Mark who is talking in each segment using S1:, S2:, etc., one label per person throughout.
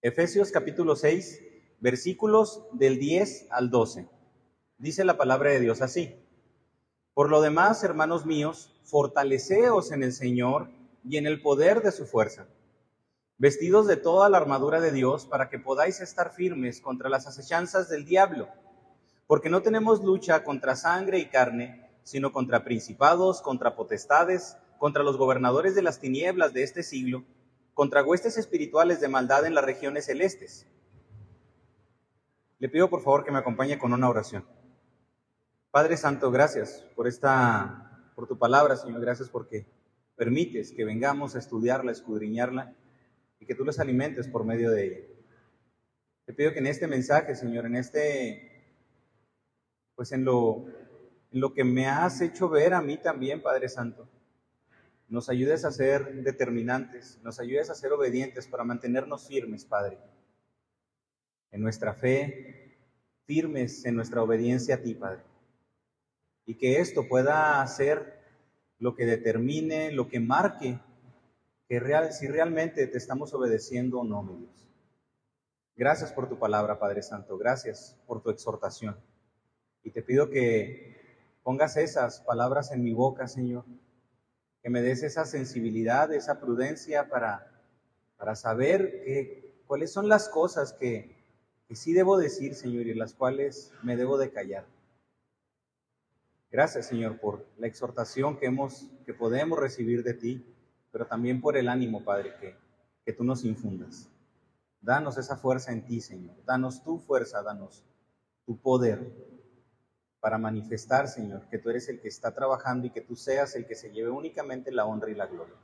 S1: Efesios capítulo 6, versículos del 10 al 12. Dice la palabra de Dios así. Por lo demás, hermanos míos, fortaleceos en el Señor y en el poder de su fuerza, vestidos de toda la armadura de Dios para que podáis estar firmes contra las acechanzas del diablo, porque no tenemos lucha contra sangre y carne, sino contra principados, contra potestades, contra los gobernadores de las tinieblas de este siglo, contra huestes espirituales de maldad en las regiones celestes. Le pido por favor que me acompañe con una oración. Padre Santo, gracias por esta, por tu palabra, Señor, gracias porque permites que vengamos a estudiarla, a escudriñarla y que tú los alimentes por medio de ella. Te pido que en este mensaje, Señor, en este, pues en lo, en lo que me has hecho ver a mí también, Padre Santo, nos ayudes a ser determinantes, nos ayudes a ser obedientes para mantenernos firmes, Padre en nuestra fe, firmes en nuestra obediencia a ti, Padre. Y que esto pueda ser lo que determine, lo que marque que si realmente te estamos obedeciendo o no, mi Dios. Gracias por tu palabra, Padre Santo. Gracias por tu exhortación. Y te pido que pongas esas palabras en mi boca, Señor. Que me des esa sensibilidad, esa prudencia para, para saber que, cuáles son las cosas que, que sí debo decir, Señor, y las cuales me debo de callar. Gracias, Señor, por la exhortación que, hemos, que podemos recibir de ti, pero también por el ánimo, Padre, que, que tú nos infundas. Danos esa fuerza en ti, Señor. Danos tu fuerza, danos tu poder para manifestar, Señor, que tú eres el que está trabajando y que tú seas el que se lleve únicamente la honra y la gloria.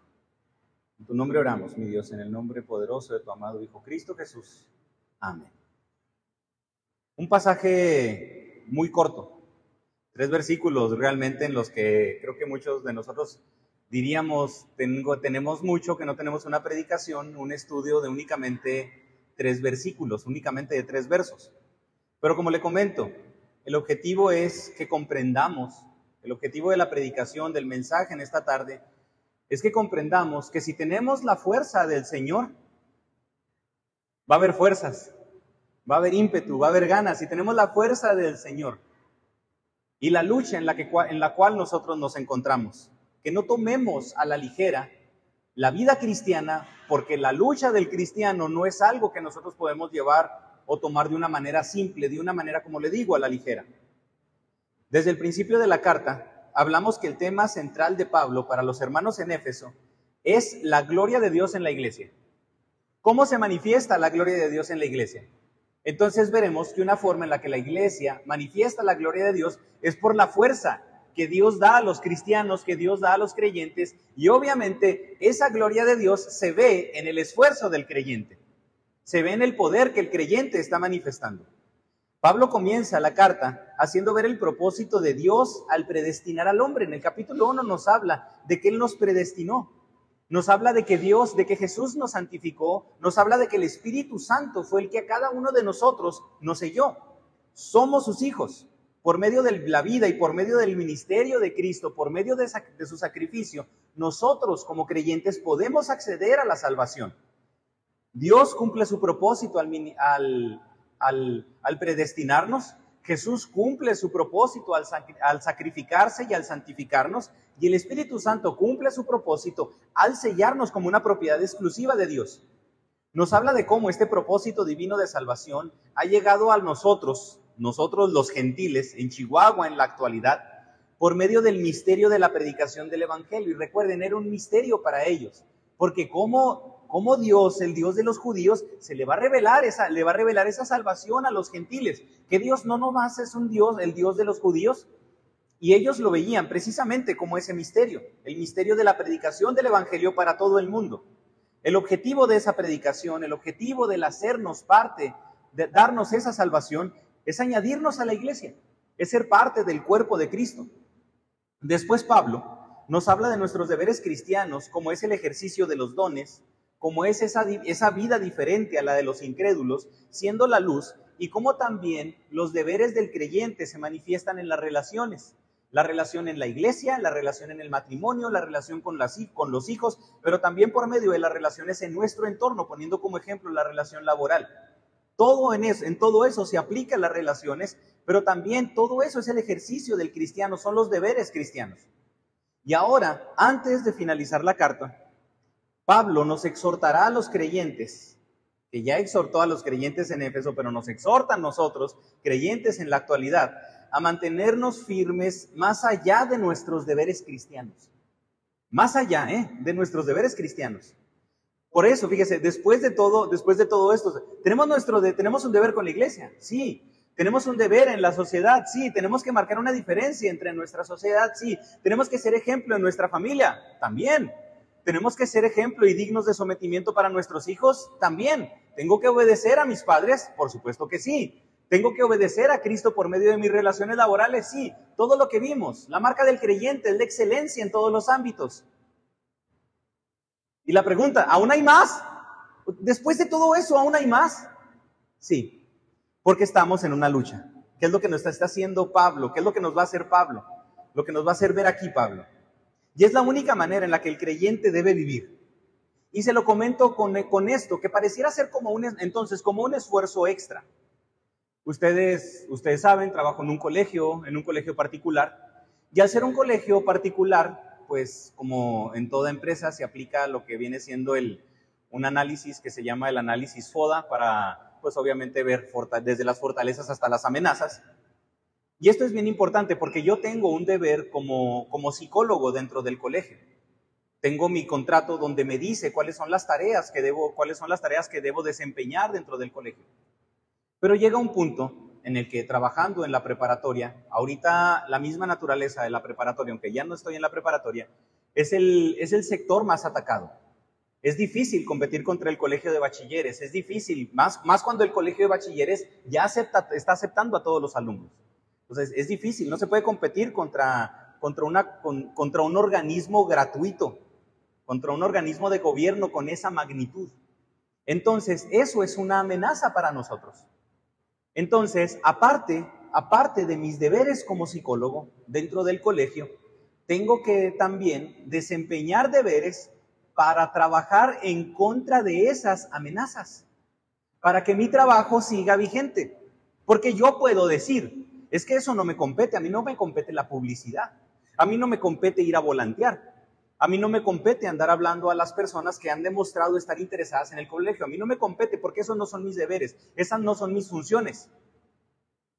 S1: En tu nombre oramos, mi Dios, en el nombre poderoso de tu amado Hijo Cristo Jesús. Amén. Un pasaje muy corto, tres versículos realmente en los que creo que muchos de nosotros diríamos, tengo, tenemos mucho que no tenemos una predicación, un estudio de únicamente tres versículos, únicamente de tres versos. Pero como le comento, el objetivo es que comprendamos, el objetivo de la predicación, del mensaje en esta tarde, es que comprendamos que si tenemos la fuerza del Señor, va a haber fuerzas, va a haber ímpetu, va a haber ganas y tenemos la fuerza del Señor y la lucha en la, que, en la cual nosotros nos encontramos. Que no tomemos a la ligera la vida cristiana porque la lucha del cristiano no es algo que nosotros podemos llevar o tomar de una manera simple, de una manera, como le digo, a la ligera. Desde el principio de la carta, hablamos que el tema central de Pablo para los hermanos en Éfeso es la gloria de Dios en la iglesia. ¿Cómo se manifiesta la gloria de Dios en la iglesia? entonces veremos que una forma en la que la iglesia manifiesta la gloria de Dios es por la fuerza que Dios da a los cristianos, que Dios da a los creyentes, y obviamente esa gloria de Dios se ve en el esfuerzo del creyente, se ve en el poder que el creyente está manifestando. Pablo comienza la carta haciendo ver el propósito de Dios al predestinar al hombre. En el capítulo 1 nos habla de que Él nos predestinó. Nos habla de que Dios, de que Jesús nos santificó, nos habla de que el Espíritu Santo fue el que a cada uno de nosotros nos selló. Somos sus hijos. Por medio de la vida y por medio del ministerio de Cristo, por medio de, su sacrificio, nosotros como creyentes podemos acceder a la salvación. Dios cumple su propósito al, al predestinarnos, Jesús cumple su propósito al, sacrificarse y al santificarnos, y el Espíritu Santo cumple su propósito al sellarnos como una propiedad exclusiva de Dios. Nos habla de cómo este propósito divino de salvación ha llegado a nosotros, nosotros los gentiles, en Chihuahua en la actualidad, por medio del misterio de la predicación del Evangelio. Y recuerden, era un misterio para ellos, porque cómo cómo Dios, el Dios de los judíos, se le va a revelar esa, le va a revelar esa salvación a los gentiles. Que Dios no nomás es un Dios, el Dios de los judíos. Y ellos lo veían precisamente como ese misterio, el misterio de la predicación del Evangelio para todo el mundo. El objetivo de esa predicación, el objetivo del hacernos parte, de darnos esa salvación, es añadirnos a la iglesia, es ser parte del cuerpo de Cristo. Después Pablo nos habla de nuestros deberes cristianos, como es el ejercicio de los dones, como es esa, esa vida diferente a la de los incrédulos, siendo la luz, y cómo también los deberes del creyente se manifiestan en las relaciones. La relación en la iglesia, la relación en el matrimonio, la relación con, las, con los hijos, pero también por medio de las relaciones en nuestro entorno, poniendo como ejemplo la relación laboral. Todo en, eso, en todo eso se aplica las relaciones, pero también todo eso es el ejercicio del cristiano, son los deberes cristianos. Y ahora, antes de finalizar la carta, Pablo nos exhortará a los creyentes, que ya exhortó a los creyentes en Éfeso, pero nos exhorta a nosotros, creyentes en la actualidad, a mantenernos firmes más allá de nuestros deberes cristianos. Más allá ¿eh? de nuestros deberes cristianos. Por eso, fíjese, después de todo, después de todo esto, tenemos, nuestro tenemos un deber con la iglesia, sí. Tenemos un deber en la sociedad, sí. Tenemos que marcar una diferencia entre nuestra sociedad, sí. Tenemos que ser ejemplo en nuestra familia, también. Tenemos que ser ejemplo y dignos de sometimiento para nuestros hijos, también. ¿Tengo que obedecer a mis padres? Por supuesto que sí. ¿Tengo que obedecer a Cristo por medio de mis relaciones laborales? Sí, todo lo que vimos. La marca del creyente es la excelencia en todos los ámbitos. Y la pregunta, ¿aún hay más? Después de todo eso, ¿aún hay más? Sí, porque estamos en una lucha. ¿Qué es lo que nos está haciendo Pablo? ¿Qué es lo que nos va a hacer Pablo? Lo que nos va a hacer ver aquí Pablo. Y es la única manera en la que el creyente debe vivir. Y se lo comento con, con esto, que pareciera ser como un, entonces, como un esfuerzo extra. Ustedes, ustedes saben, trabajo en un colegio, en un colegio particular, y al ser un colegio particular, pues como en toda empresa se aplica lo que viene siendo el, un análisis que se llama el análisis FODA para, pues obviamente ver desde las fortalezas hasta las amenazas. Y esto es bien importante porque yo tengo un deber como, como psicólogo dentro del colegio. Tengo mi contrato donde me dice cuáles son las tareas que debo, cuáles son las tareas que debo desempeñar dentro del colegio. Pero llega un punto en el que trabajando en la preparatoria, ahorita la misma naturaleza de la preparatoria, aunque ya no estoy en la preparatoria, es el, es el sector más atacado. Es difícil competir contra el colegio de bachilleres, es difícil, más, más cuando el colegio de bachilleres ya acepta, está aceptando a todos los alumnos. Entonces, es difícil, no se puede competir contra, contra, una, contra un organismo gratuito, contra un organismo de gobierno con esa magnitud. Entonces, eso es una amenaza para nosotros. Entonces, aparte, aparte de mis deberes como psicólogo dentro del colegio, tengo que también desempeñar deberes para trabajar en contra de esas amenazas, para que mi trabajo siga vigente. Porque yo puedo decir, es que eso no me compete, a mí no me compete la publicidad, a mí no me compete ir a volantear, a mí no me compete andar hablando a las personas que han demostrado estar interesadas en el colegio. A mí no me compete porque esos no son mis deberes, esas no son mis funciones.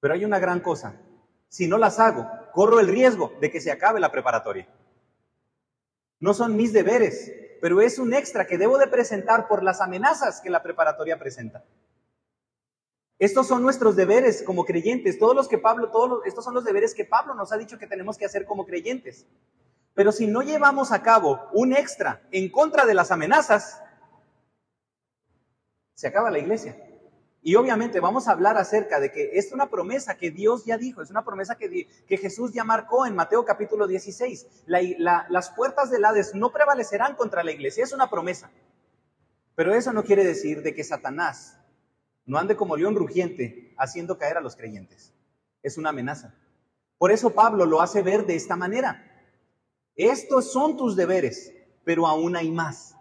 S1: Pero hay una gran cosa. Si no las hago, corro el riesgo de que se acabe la preparatoria. No son mis deberes, pero es un extra que debo de presentar por las amenazas que la preparatoria presenta. Estos son nuestros deberes como creyentes, todos los que Pablo, todos estos son los deberes que Pablo nos ha dicho que tenemos que hacer como creyentes. Pero si no llevamos a cabo un extra en contra de las amenazas, se acaba la iglesia. Y obviamente vamos a hablar acerca de que es una promesa que Dios ya dijo, es una promesa que, que Jesús ya marcó en Mateo capítulo 16. las puertas del Hades no prevalecerán contra la iglesia, es una promesa. Pero eso no quiere decir de que Satanás no ande como león rugiente haciendo caer a los creyentes. Es una amenaza. Por eso Pablo lo hace ver de esta manera. Estos son tus deberes, pero aún hay más.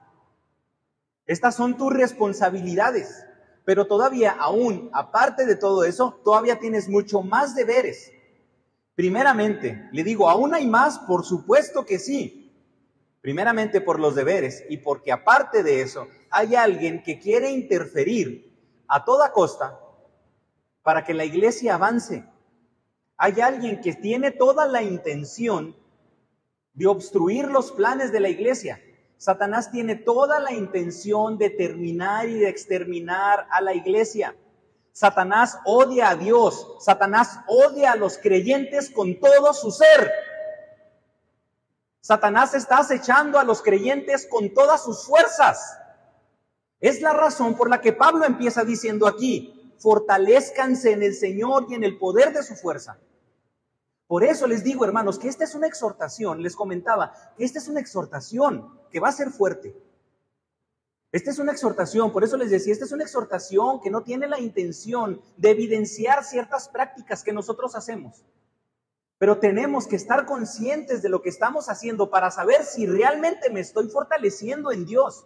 S1: Estas son tus responsabilidades, pero todavía aún, aparte de todo eso, todavía tienes mucho más deberes. Primeramente, le digo, aún hay más, por supuesto que sí. Primeramente por los deberes y porque aparte de eso, hay alguien que quiere interferir a toda costa para que la iglesia avance. Hay alguien que tiene toda la intención de obstruir los planes de la iglesia. Satanás tiene toda la intención de terminar y de exterminar a la iglesia. Satanás odia a Dios. Satanás odia a los creyentes con todo su ser. Satanás está acechando a los creyentes con todas sus fuerzas. Es la razón por la que Pablo empieza diciendo aquí, fortalezcanse en el Señor y en el poder de su fuerza. Por eso les digo, hermanos, que esta es una exhortación, les comentaba, que esta es una exhortación que va a ser fuerte. Esta es una exhortación, por eso les decía, esta es una exhortación que no tiene la intención de evidenciar ciertas prácticas que nosotros hacemos. Pero tenemos que estar conscientes de lo que estamos haciendo para saber si realmente me estoy fortaleciendo en Dios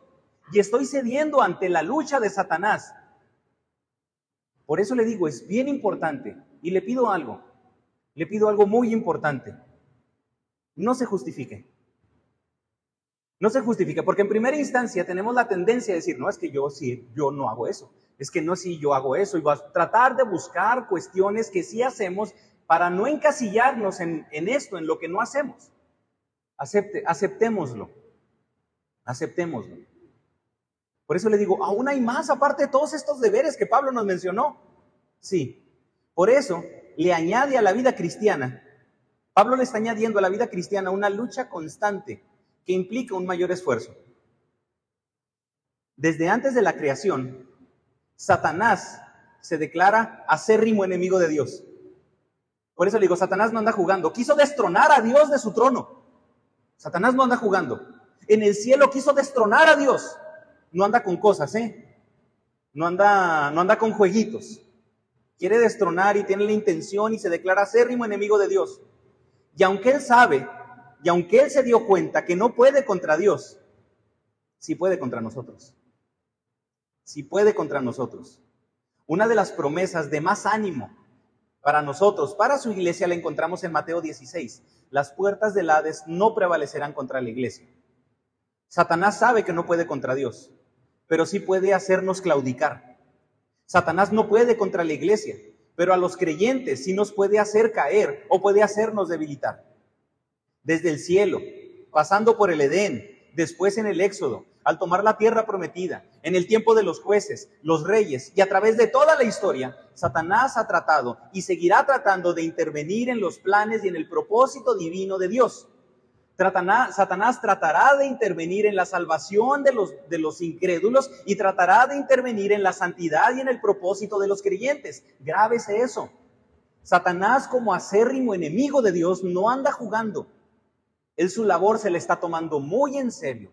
S1: y estoy cediendo ante la lucha de Satanás. Por eso le digo, es bien importante y le pido algo, le pido algo muy importante. No se justifique. No se justifique, porque en primera instancia tenemos la tendencia a decir, no, es que yo sí, yo no hago eso. Es que no, si yo hago eso. Y vas a tratar de buscar cuestiones que sí hacemos para no encasillarnos en, esto, en lo que no hacemos. Acepte, aceptémoslo. Aceptémoslo. Por eso le digo, aún hay más aparte de todos estos deberes que Pablo nos mencionó. Sí. Por eso le añade a la vida cristiana, Pablo le está añadiendo a la vida cristiana una lucha constante que implica un mayor esfuerzo. Desde antes de la creación, Satanás se declara acérrimo enemigo de Dios. Por eso le digo, Satanás no anda jugando. Quiso destronar a Dios de su trono. Satanás no anda jugando. En el cielo quiso destronar a Dios. No anda con cosas, ¿eh? No anda, no anda con jueguitos. Quiere destronar y tiene la intención y se declara acérrimo enemigo de Dios. Y aunque él sabe, y aunque él se dio cuenta que no puede contra Dios, sí puede contra nosotros. Sí puede contra nosotros. Una de las promesas de más ánimo para nosotros, para su iglesia, la encontramos en Mateo 16. Las puertas del Hades no prevalecerán contra la iglesia. Satanás sabe que no puede contra Dios, pero sí puede hacernos claudicar. Satanás no puede contra la iglesia, pero a los creyentes sí nos puede hacer caer o puede hacernos debilitar. Desde el cielo, pasando por el Edén, después en el Éxodo, al tomar la tierra prometida, en el tiempo de los jueces, los reyes y a través de toda la historia, Satanás ha tratado y seguirá tratando de intervenir en los planes y en el propósito divino de Dios. Satanás tratará de intervenir en la salvación de los, de los incrédulos y tratará de intervenir en la santidad y en el propósito de los creyentes. Grábese eso. Satanás como acérrimo enemigo de Dios no anda jugando. Él su labor se le está tomando muy en serio.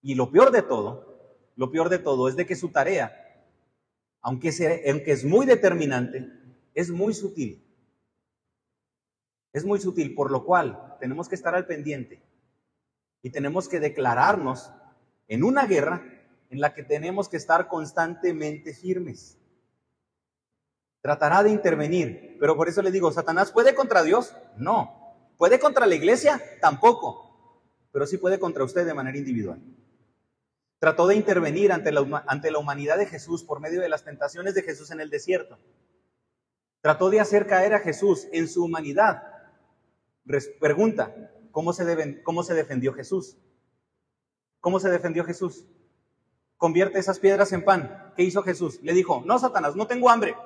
S1: Y lo peor de todo, lo peor de todo es de que su tarea, aunque, aunque es muy determinante, es muy sutil. Es muy sutil, por lo cual tenemos que estar al pendiente y tenemos que declararnos en una guerra en la que tenemos que estar constantemente firmes. Tratará de intervenir, pero por eso le digo, ¿Satanás puede contra Dios? No. ¿Puede contra la iglesia? Tampoco. Pero sí puede contra usted de manera individual. Trató de intervenir ante la, ante la humanidad de Jesús por medio de las tentaciones de Jesús en el desierto. Trató de hacer caer a Jesús en su humanidad. Pregunta, ¿cómo se, ¿cómo se defendió Jesús? ¿Cómo se defendió Jesús? Convierte esas piedras en pan. ¿Qué hizo Jesús? Le dijo, no, Satanás, no tengo hambre.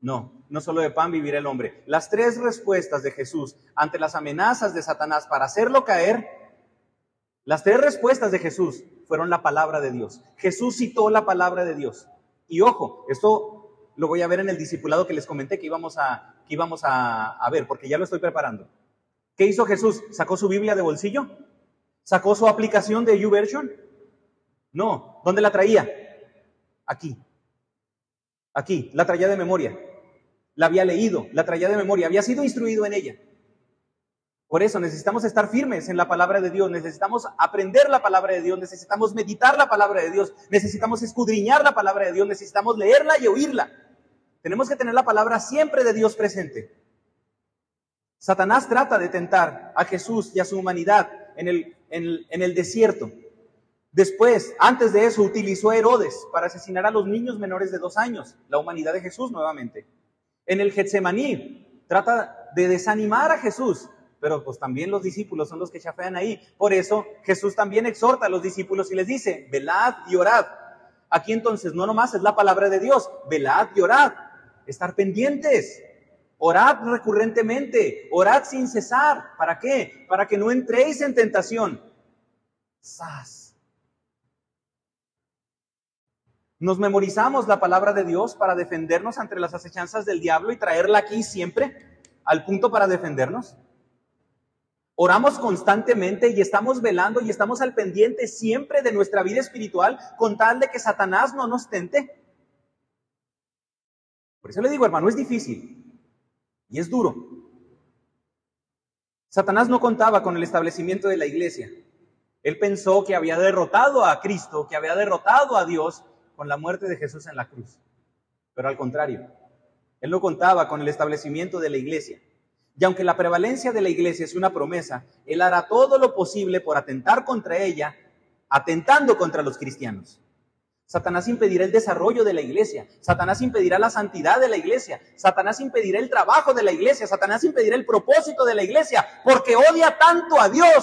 S1: No, no solo de pan vivirá el hombre. Las tres respuestas de Jesús ante las amenazas de Satanás para hacerlo caer, las tres respuestas de Jesús fueron la palabra de Dios. Jesús citó la palabra de Dios. Y ojo, esto lo voy a ver en el discipulado que les comenté que íbamos a, que íbamos a, ver, porque ya lo estoy preparando. ¿Qué hizo Jesús? ¿Sacó su Biblia de bolsillo? ¿Sacó su aplicación de YouVersion? No. ¿Dónde la traía? Aquí. Aquí. La traía de memoria. La había leído, la traía de memoria, había sido instruido en ella. Por eso necesitamos estar firmes en la palabra de Dios, necesitamos aprender la palabra de Dios, necesitamos meditar la palabra de Dios, necesitamos escudriñar la palabra de Dios, necesitamos leerla y oírla. Tenemos que tener la palabra siempre de Dios presente. Satanás trata de tentar a Jesús y a su humanidad en el, desierto. Después, antes de eso, utilizó a Herodes para asesinar a los niños menores de dos años, la humanidad de Jesús nuevamente. En el Getsemaní, trata de desanimar a Jesús pero pues también los discípulos son los que chafean ahí. Por eso Jesús también exhorta a los discípulos y les dice, velad y orad. Aquí entonces no nomás es la palabra de Dios, velad y orad, estar pendientes, orad recurrentemente, orad sin cesar. ¿Para qué? Para que no entréis en tentación. ¡Sas! Nos memorizamos la palabra de Dios para defendernos ante las acechanzas del diablo y traerla aquí siempre al punto para defendernos. Oramos constantemente y estamos velando y estamos al pendiente siempre de nuestra vida espiritual con tal de que Satanás no nos tente. Por eso le digo, hermano, es difícil y es duro. Satanás no contaba con el establecimiento de la iglesia. Él pensó que había derrotado a Cristo, que había derrotado a Dios con la muerte de Jesús en la cruz. Pero al contrario, él no contaba con el establecimiento de la iglesia. Y aunque la prevalencia de la iglesia es una promesa, él hará todo lo posible por atentar contra ella, atentando contra los cristianos. Satanás impedirá el desarrollo de la iglesia. Satanás impedirá la santidad de la iglesia. Satanás impedirá el trabajo de la iglesia. Satanás impedirá el propósito de la iglesia. Porque odia tanto a Dios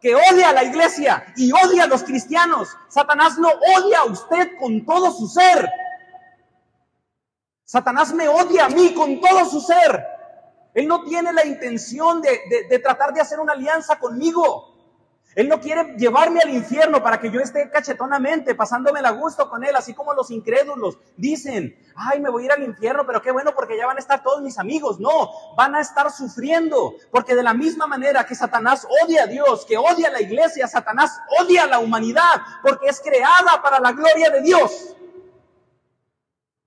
S1: que odia a la iglesia y odia a los cristianos. Satanás no odia a usted con todo su ser. Satanás me odia a mí con todo su ser. Él no tiene la intención de, de tratar de hacer una alianza conmigo. Él no quiere llevarme al infierno para que yo esté cachetonamente, pasándome a gusto con Él, así como los incrédulos dicen, ay, me voy a ir al infierno, pero qué bueno porque ya van a estar todos mis amigos. No, van a estar sufriendo, porque de la misma manera que Satanás odia a Dios, que odia a la iglesia, Satanás odia a la humanidad, porque es creada para la gloria de Dios.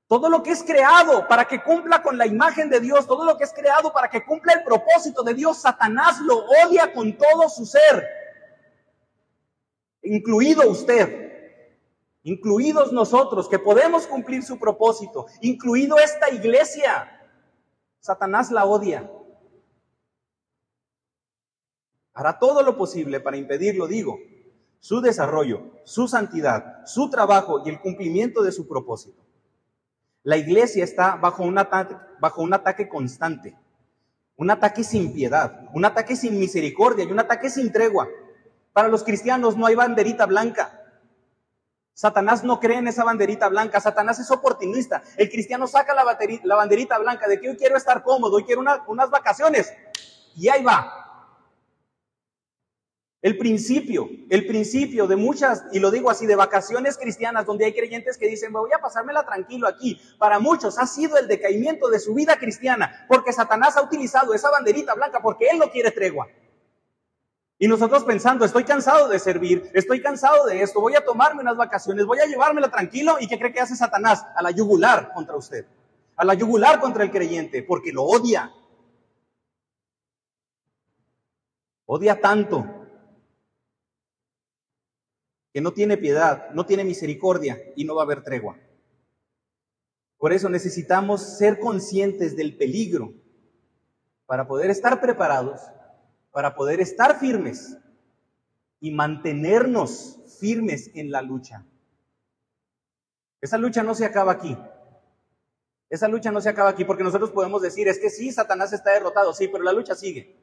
S1: Todo lo que es creado para que cumpla con la imagen de Dios, todo lo que es creado para que cumpla el propósito de Dios, Satanás lo odia con todo su ser incluido usted, incluidos nosotros que podemos cumplir su propósito, incluido esta iglesia. Satanás la odia. Hará todo lo posible para impedirlo, digo, su desarrollo, su santidad, su trabajo y el cumplimiento de su propósito. La iglesia está bajo un ataque, bajo un ataque constante, un ataque sin piedad, un ataque sin misericordia y un ataque sin tregua. Para los cristianos no hay banderita blanca. Satanás no cree en esa banderita blanca. Satanás es oportunista. El cristiano saca la, banderita blanca de que yo quiero estar cómodo, y quiero unas vacaciones. Y ahí va. El principio, el principio de muchas, y lo digo así, de vacaciones cristianas, donde hay creyentes que dicen, voy a pasármela tranquilo aquí, para muchos ha sido el decaimiento de su vida cristiana, porque Satanás ha utilizado esa banderita blanca porque él no quiere tregua. Y nosotros pensando, estoy cansado de servir, estoy cansado de esto, voy a tomarme unas vacaciones, voy a llevármela tranquilo. ¿Y qué cree que hace Satanás? A la yugular contra usted, a la yugular contra el creyente, porque lo odia. Odia tanto que no tiene piedad, no tiene misericordia y no va a haber tregua. Por eso necesitamos ser conscientes del peligro para poder estar preparados para poder estar firmes y mantenernos firmes en la lucha. Esa lucha no se acaba aquí. Esa lucha no se acaba aquí porque nosotros podemos decir, es que sí, Satanás está derrotado, sí, pero la lucha sigue.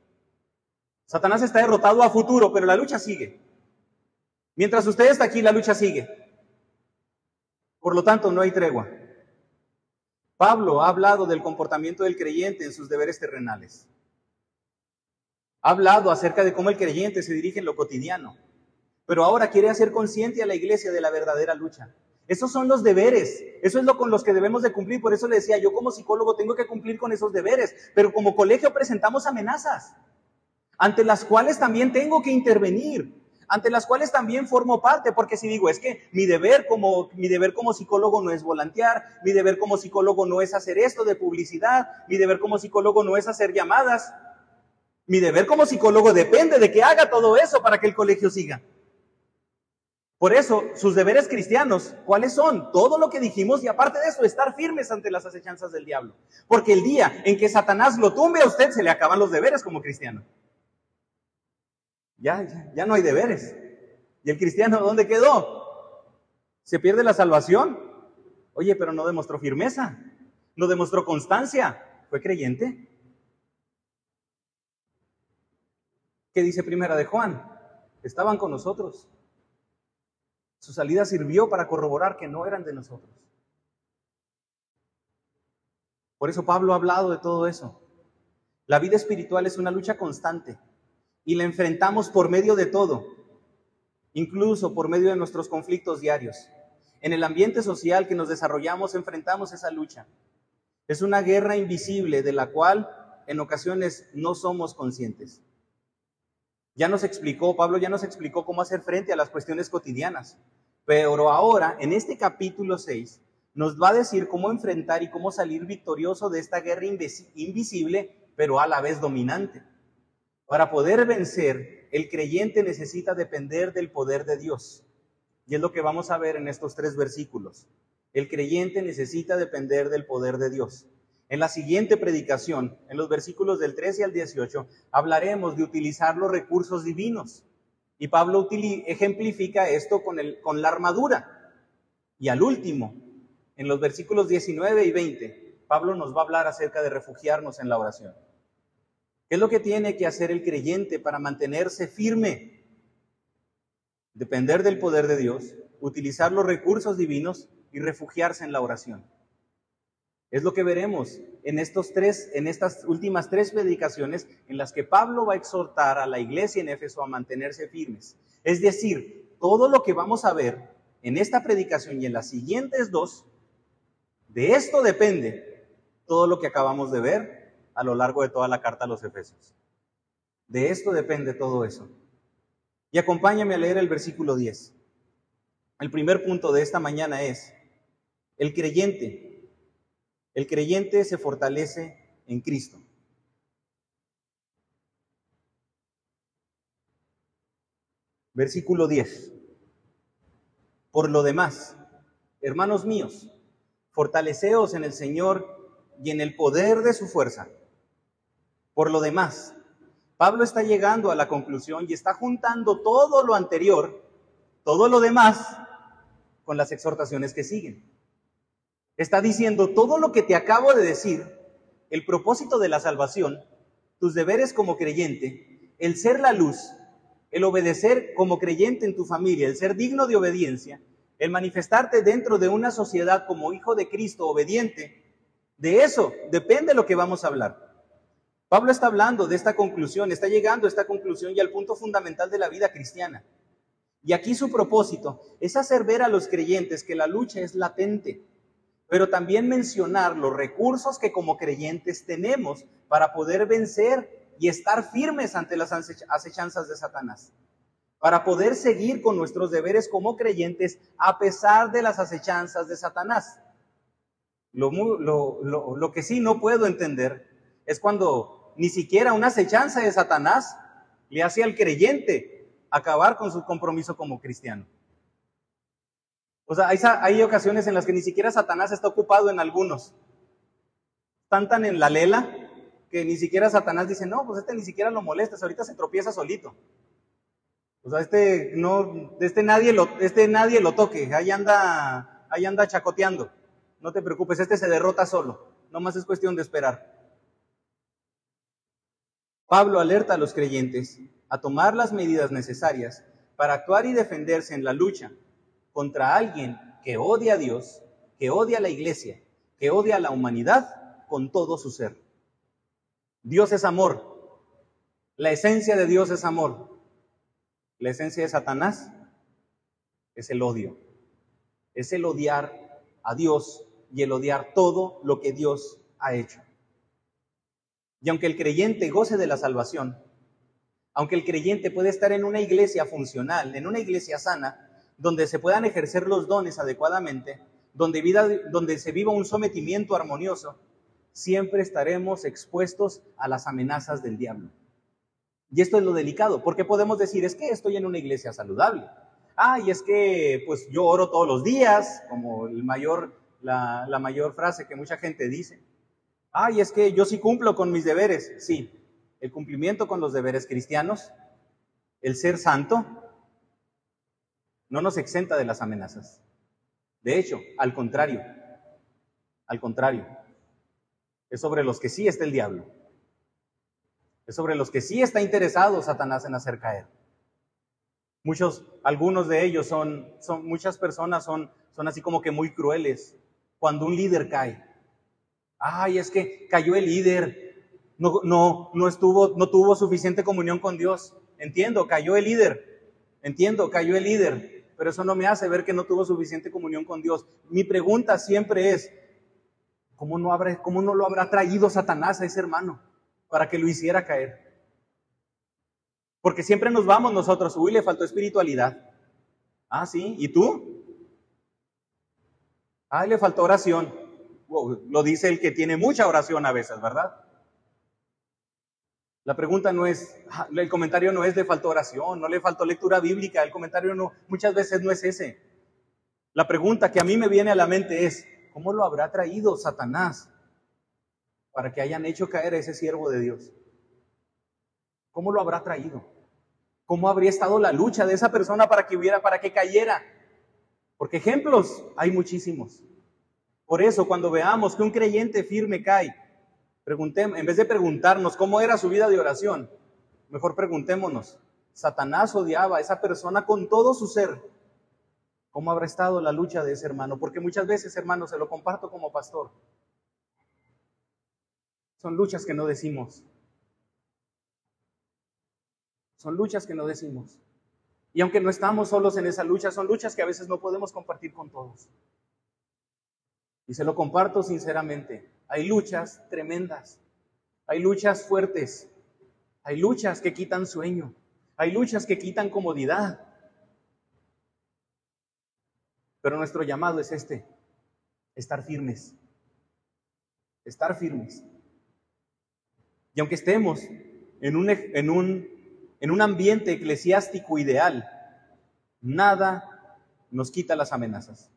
S1: Satanás está derrotado a futuro, pero la lucha sigue. Mientras usted está aquí, la lucha sigue. Por lo tanto, no hay tregua. Pablo ha hablado del comportamiento del creyente en sus deberes terrenales. Ha hablado acerca de cómo el creyente se dirige en lo cotidiano, pero ahora quiere hacer consciente a la iglesia de la verdadera lucha. Esos son los deberes, eso es lo con los que debemos de cumplir, por eso le decía, yo como psicólogo tengo que cumplir con esos deberes, pero como colegio presentamos amenazas, ante las cuales también tengo que intervenir, ante las cuales también formo parte, porque si digo, es que mi deber como mi deber como psicólogo no es volantear, mi deber como psicólogo no es hacer esto de publicidad, mi deber como psicólogo no es hacer llamadas, mi deber como psicólogo depende de que haga todo eso para que el colegio siga. Por eso, sus deberes cristianos, ¿cuáles son? Todo lo que dijimos y aparte de eso, estar firmes ante las acechanzas del diablo. Porque el día en que Satanás lo tumbe a usted, se le acaban los deberes como cristiano. Ya, ya, ya no hay deberes. ¿Y el cristiano dónde quedó? ¿Se pierde la salvación? Oye, pero no demostró firmeza, no demostró constancia. ¿Fue creyente? ¿Qué dice primera de Juan? Estaban con nosotros. Su salida sirvió para corroborar que no eran de nosotros. Por eso Pablo ha hablado de todo eso. La vida espiritual es una lucha constante y la enfrentamos por medio de todo, incluso por medio de nuestros conflictos diarios. En el ambiente social que nos desarrollamos enfrentamos esa lucha. Es una guerra invisible de la cual en ocasiones no somos conscientes. Ya nos explicó, Pablo ya nos explicó cómo hacer frente a las cuestiones cotidianas. Pero ahora, en este capítulo 6, nos va a decir cómo enfrentar y cómo salir victorioso de esta guerra invisible, pero a la vez dominante. Para poder vencer, el creyente necesita depender del poder de Dios. Y es lo que vamos a ver en estos tres versículos. El creyente necesita depender del poder de Dios. En la siguiente predicación, en los versículos del 13 al 18, hablaremos de utilizar los recursos divinos. Y Pablo ejemplifica esto con, la armadura. Y al último, en los versículos 19 y 20, Pablo nos va a hablar acerca de refugiarnos en la oración. ¿Qué es lo que tiene que hacer el creyente para mantenerse firme? Depender del poder de Dios, utilizar los recursos divinos y refugiarse en la oración. Es lo que veremos en, estos tres, en estas últimas tres predicaciones en las que Pablo va a exhortar a la iglesia en Éfeso a mantenerse firmes. Es decir, todo lo que vamos a ver en esta predicación y en las siguientes dos, de esto depende todo lo que acabamos de ver a lo largo de toda la carta a los Efesios. De esto depende todo eso. Y acompáñame a leer el versículo 10. El primer punto de esta mañana es, el creyente el creyente se fortalece en Cristo. Versículo 10. Por lo demás, hermanos míos, fortaleceos en el Señor y en el poder de su fuerza. Por lo demás, Pablo está llegando a la conclusión y está juntando todo lo anterior, todo lo demás, con las exhortaciones que siguen. Está diciendo todo lo que te acabo de decir, el propósito de la salvación, tus deberes como creyente, el ser la luz, el obedecer como creyente en tu familia, el ser digno de obediencia, el manifestarte dentro de una sociedad como hijo de Cristo obediente, de eso depende lo que vamos a hablar. Pablo está hablando de esta conclusión, está llegando a esta conclusión y al punto fundamental de la vida cristiana. Y aquí su propósito es hacer ver a los creyentes que la lucha es latente, pero también mencionar los recursos que como creyentes tenemos para poder vencer y estar firmes ante las acechanzas de Satanás, para poder seguir con nuestros deberes como creyentes a pesar de las acechanzas de Satanás. Lo, lo, que sí no puedo entender es cuando ni siquiera una acechanza de Satanás le hace al creyente acabar con su compromiso como cristiano. O sea, hay, ocasiones en las que ni siquiera Satanás está ocupado en algunos. Están tan en la lela que ni siquiera Satanás dice, no, pues este ni siquiera lo molestas, ahorita se tropieza solito. O sea, este no, este nadie lo, este nadie lo toque, ahí anda, anda chacoteando. No te preocupes, este se derrota solo. No más es cuestión de esperar. Pablo alerta a los creyentes a tomar las medidas necesarias para actuar y defenderse en la lucha contra alguien que odia a Dios, que odia a la iglesia, que odia a la humanidad con todo su ser. Dios es amor. La esencia de Dios es amor. La esencia de Satanás es el odio. Es el odiar a Dios y el odiar todo lo que Dios ha hecho. Y aunque el creyente goce de la salvación, aunque el creyente puede estar en una iglesia funcional, en una iglesia sana, donde se puedan ejercer los dones adecuadamente, donde, vida, donde se viva un sometimiento armonioso, siempre estaremos expuestos a las amenazas del diablo. Y esto es lo delicado, porque podemos decir, es que estoy en una iglesia saludable. Ah, y es que pues yo oro todos los días, como la, la mayor frase que mucha gente dice. Ah, y es que yo sí cumplo con mis deberes. Sí, el cumplimiento con los deberes cristianos, el ser santo, no nos exenta de las amenazas. De hecho, al contrario, al contrario, es sobre los que sí está el diablo. Es sobre los que sí está interesado Satanás en hacer caer. Muchos, algunos de ellos son, son muchas personas son, son así como que muy crueles cuando un líder cae. Ay, es que cayó el líder, no, no, no estuvo, no tuvo suficiente comunión con Dios. Entiendo, cayó el líder. Entiendo, cayó el líder pero eso no me hace ver que no tuvo suficiente comunión con Dios. Mi pregunta siempre es, ¿cómo no, habrá, cómo no lo habrá traído Satanás a ese hermano para que lo hiciera caer? Porque siempre nos vamos nosotros, uy, le faltó espiritualidad. Ah, sí, ¿y tú? Ah, le faltó oración. lo dice el que tiene mucha oración a veces, ¿verdad? La pregunta no es, ah, el comentario no es le faltó oración, no le faltó lectura bíblica, el comentario no, muchas veces no es ese. La pregunta que a mí me viene a la mente es, ¿cómo lo habrá traído Satanás para que hayan hecho caer a ese siervo de Dios? ¿Cómo lo habrá traído? ¿Cómo habría estado la lucha de esa persona para que hubiera, para que cayera? Porque ejemplos hay muchísimos. Por eso, cuando veamos que un creyente firme cae, en vez de preguntarnos cómo era su vida de oración, mejor preguntémonos, Satanás odiaba a esa persona con todo su ser. ¿Cómo habrá estado la lucha de ese hermano? Porque muchas veces, hermano, se lo comparto como pastor. Son luchas que no decimos. Son luchas que no decimos. Y aunque no estamos solos en esa lucha, son luchas que a veces no podemos compartir con todos. Y se lo comparto sinceramente. Hay luchas tremendas. Hay luchas fuertes. Hay luchas que quitan sueño. Hay luchas que quitan comodidad. Pero nuestro llamado es este. Estar firmes. Estar firmes. Y aunque estemos en un, en un, en un ambiente eclesiástico ideal, nada nos quita las amenazas.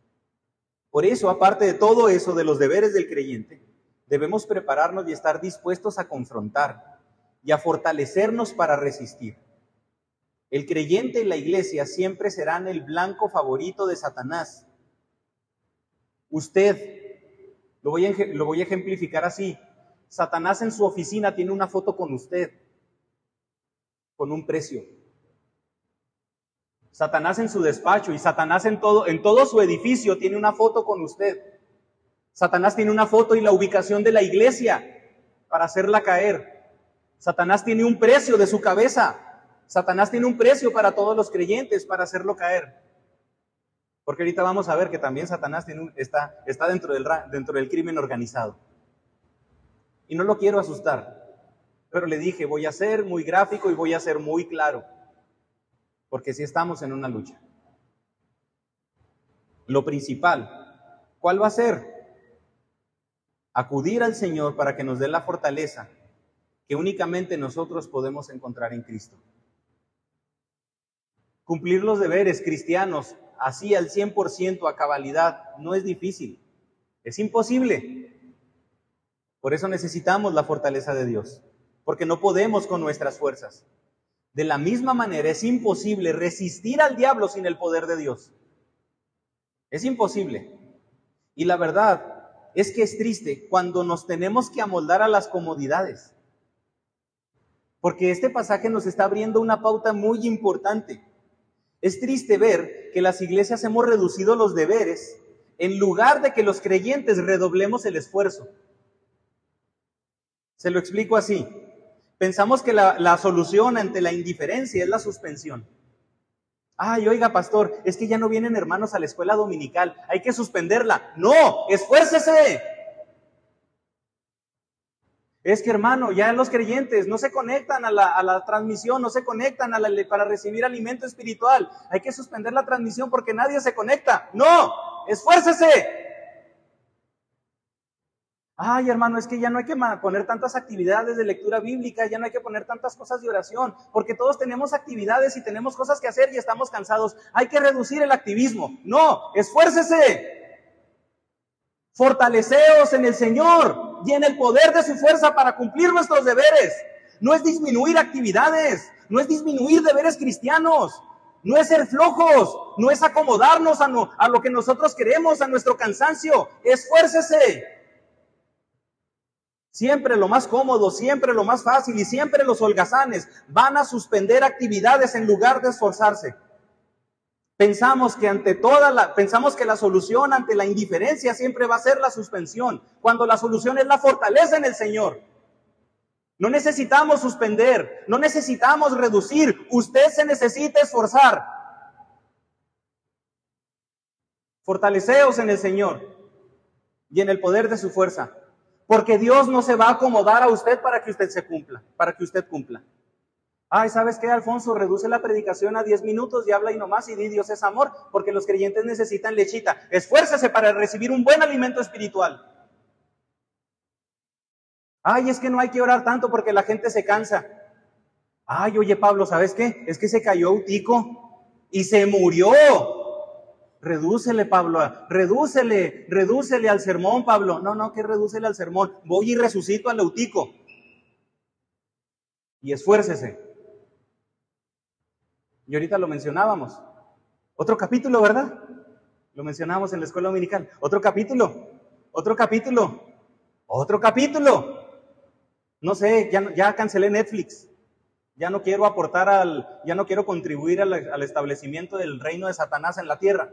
S1: Por eso, aparte de todo eso, de los deberes del creyente, debemos prepararnos y estar dispuestos a confrontar y a fortalecernos para resistir. El creyente y la iglesia siempre serán el blanco favorito de Satanás. Usted, lo voy, a, lo voy a ejemplificar así, Satanás en su oficina tiene una foto con usted, con un precio. Satanás en su despacho y Satanás en todo, en todo su edificio tiene una foto con usted. Satanás tiene una foto y la ubicación de la iglesia para hacerla caer. Satanás tiene un precio de su cabeza. Satanás tiene un precio para todos los creyentes para hacerlo caer. Porque ahorita vamos a ver que también Satanás tiene está, está dentro, del, dentro del crimen organizado. Y no lo quiero asustar, pero le dije, voy a ser muy gráfico y voy a ser muy claro porque si estamos en una lucha. Lo principal, ¿cuál va a ser? Acudir al Señor para que nos dé la fortaleza que únicamente nosotros podemos encontrar en Cristo. Cumplir los deberes cristianos así al 100% a cabalidad no es difícil, es imposible. Por eso necesitamos la fortaleza de Dios, porque no podemos con nuestras fuerzas. De la misma manera es imposible resistir al diablo sin el poder de Dios. Es imposible. Y la verdad es que es triste cuando nos tenemos que amoldar a las comodidades. Porque este pasaje nos está abriendo una pauta muy importante. Es triste ver que las iglesias hemos reducido los deberes en lugar de que los creyentes redoblemos el esfuerzo. Se lo explico así. Pensamos que la, solución ante la indiferencia es la suspensión. Ay, oiga, pastor, es que ya no vienen hermanos a la escuela dominical, hay que suspenderla. No, esfuércese. Es que hermano, ya los creyentes no se conectan a la, transmisión, no se conectan a para recibir alimento espiritual. Hay que suspender la transmisión porque nadie se conecta. No, esfuércese. Ay, hermano, es que ya no hay que poner tantas actividades de lectura bíblica, ya no hay que poner tantas cosas de oración, porque todos tenemos actividades y tenemos cosas que hacer y estamos cansados. Hay que reducir el activismo. No, esfuércese. Fortaleceos en el Señor y en el poder de su fuerza para cumplir nuestros deberes. No es disminuir actividades, no es disminuir deberes cristianos, no es ser flojos, no es acomodarnos a, lo que nosotros queremos, a nuestro cansancio. Esfuércese. Siempre lo más cómodo, siempre lo más fácil y siempre los holgazanes van a suspender actividades en lugar de esforzarse. Pensamos que ante toda la, pensamos que la solución ante la indiferencia siempre va a ser la suspensión, cuando la solución es la fortaleza en el Señor. No necesitamos suspender, no necesitamos reducir, usted se necesita esforzar. Fortaleceos en el Señor y en el poder de su fuerza. Porque Dios no se va a acomodar a usted para que usted se cumpla, para que usted cumpla. Ay, ¿sabes qué, Alfonso? Reduce la predicación a 10 minutos y habla y nomás y di Dios es amor, porque los creyentes necesitan lechita. Esfuércese para recibir un buen alimento espiritual. Ay, es que no hay que orar tanto porque la gente se cansa. Ay, oye Pablo, ¿sabes qué? Es que se cayó Utico y se murió. Redúcele, Pablo, redúcele, redúcele al sermón, Pablo. No, no, que redúcele al sermón. Voy y resucito al Eutico. Y esfuércese. Y ahorita lo mencionábamos. Otro capítulo, ¿verdad? Lo mencionábamos en la escuela dominical. Otro capítulo, otro capítulo, otro capítulo. No sé, ya, ya cancelé Netflix. Ya no quiero aportar al, ya no quiero contribuir al establecimiento del reino de Satanás en la tierra.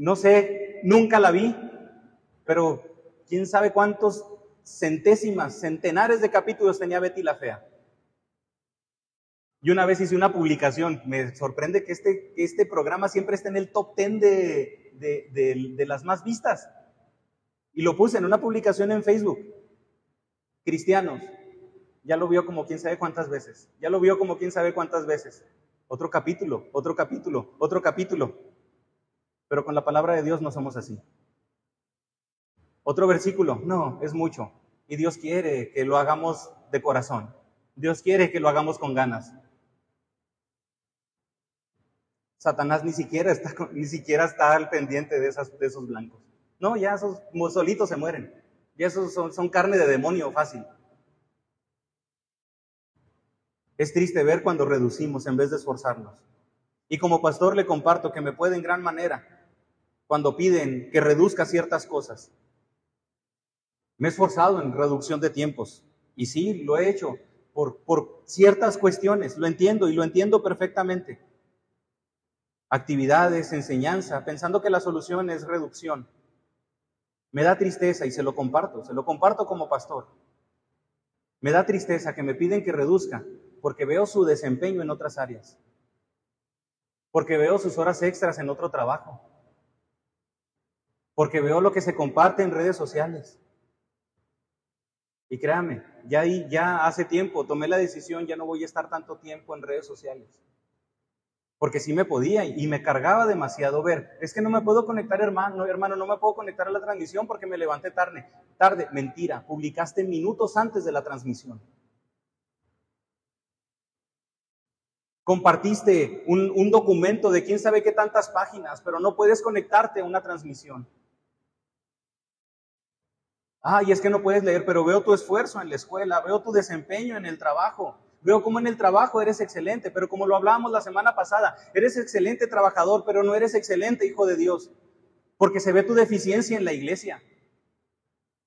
S1: No sé, nunca la vi, pero quién sabe cuántos centésimas, centenares de capítulos tenía Betty la Fea. Y una vez hice una publicación, me sorprende que este, este programa siempre esté en el top 10 de, de las más vistas. Y lo puse en una publicación en Facebook. Cristianos, ya lo vio como quién sabe cuántas veces, ya lo vio como quién sabe cuántas veces. Otro capítulo, otro capítulo, otro capítulo. Pero con la palabra de Dios no somos así. Otro versículo, no, es mucho. Y Dios quiere que lo hagamos de corazón. Dios quiere que lo hagamos con ganas. Satanás ni siquiera está, ni siquiera está al pendiente de, de esos blancos. No, ya esos solitos se mueren. Ya esos son, son carne de demonio fácil. Es triste ver cuando reducimos en vez de esforzarnos. Y como pastor le comparto que me puede en gran manera cuando piden que reduzca ciertas cosas. Me he esforzado en reducción de tiempos y sí, lo he hecho por, por ciertas cuestiones, lo entiendo y lo entiendo perfectamente. Actividades, enseñanza, pensando que la solución es reducción. Me da tristeza y se lo comparto, se lo comparto como pastor. Me da tristeza que me piden que reduzca porque veo su desempeño en otras áreas, porque veo sus horas extras en otro trabajo, porque veo lo que se comparte en redes sociales. Y créame, ya, ya hace tiempo tomé la decisión, ya no voy a estar tanto tiempo en redes sociales. Porque sí me podía y me cargaba demasiado ver. Es que no me puedo conectar, hermano, hermano, no me puedo conectar a la transmisión porque me levanté tarde. Tarde, mentira, publicaste minutos antes de la transmisión. Compartiste un, un documento de quién sabe qué tantas páginas, pero no puedes conectarte a una transmisión. Ay, es que no puedes leer, pero veo tu esfuerzo en la escuela, veo tu desempeño en el trabajo, veo cómo en el trabajo eres excelente, pero como lo hablábamos la semana pasada, eres excelente trabajador, pero no eres excelente hijo de Dios, porque se ve tu deficiencia en la iglesia,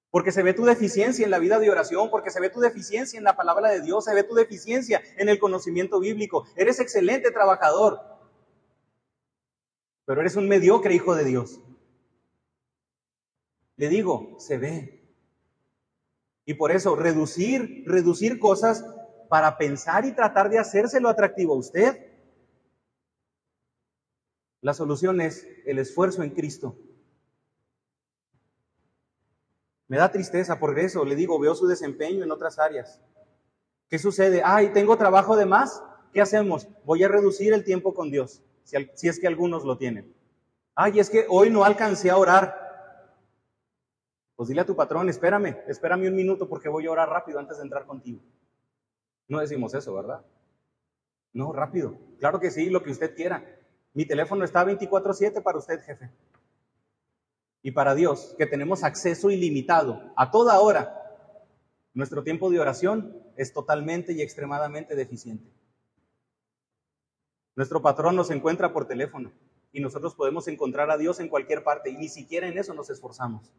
S1: porque se ve tu deficiencia en la vida de oración, porque se ve tu deficiencia en la palabra de Dios, se ve tu deficiencia en el conocimiento bíblico. Eres excelente trabajador, pero eres un mediocre hijo de Dios. Le digo, se ve. Y por eso, reducir, reducir cosas para pensar y tratar de hacérselo atractivo a usted. La solución es el esfuerzo en Cristo. Me da tristeza por eso, le digo, veo su desempeño en otras áreas. ¿Qué sucede? Ay, tengo trabajo de más. ¿Qué hacemos? Voy a reducir el tiempo con Dios, si, es que algunos lo tienen. Ay, es que hoy no alcancé a orar. Pues dile a tu patrón, espérame, espérame un minuto porque voy a orar rápido antes de entrar contigo. No decimos eso, ¿verdad? No, rápido. Claro que sí, lo que usted quiera. Mi teléfono está 24/7 para usted, jefe. Y para Dios, que tenemos acceso ilimitado a toda hora. Nuestro tiempo de oración es totalmente y extremadamente deficiente. Nuestro patrón nos encuentra por teléfono y nosotros podemos encontrar a Dios en cualquier parte y ni siquiera en eso nos esforzamos.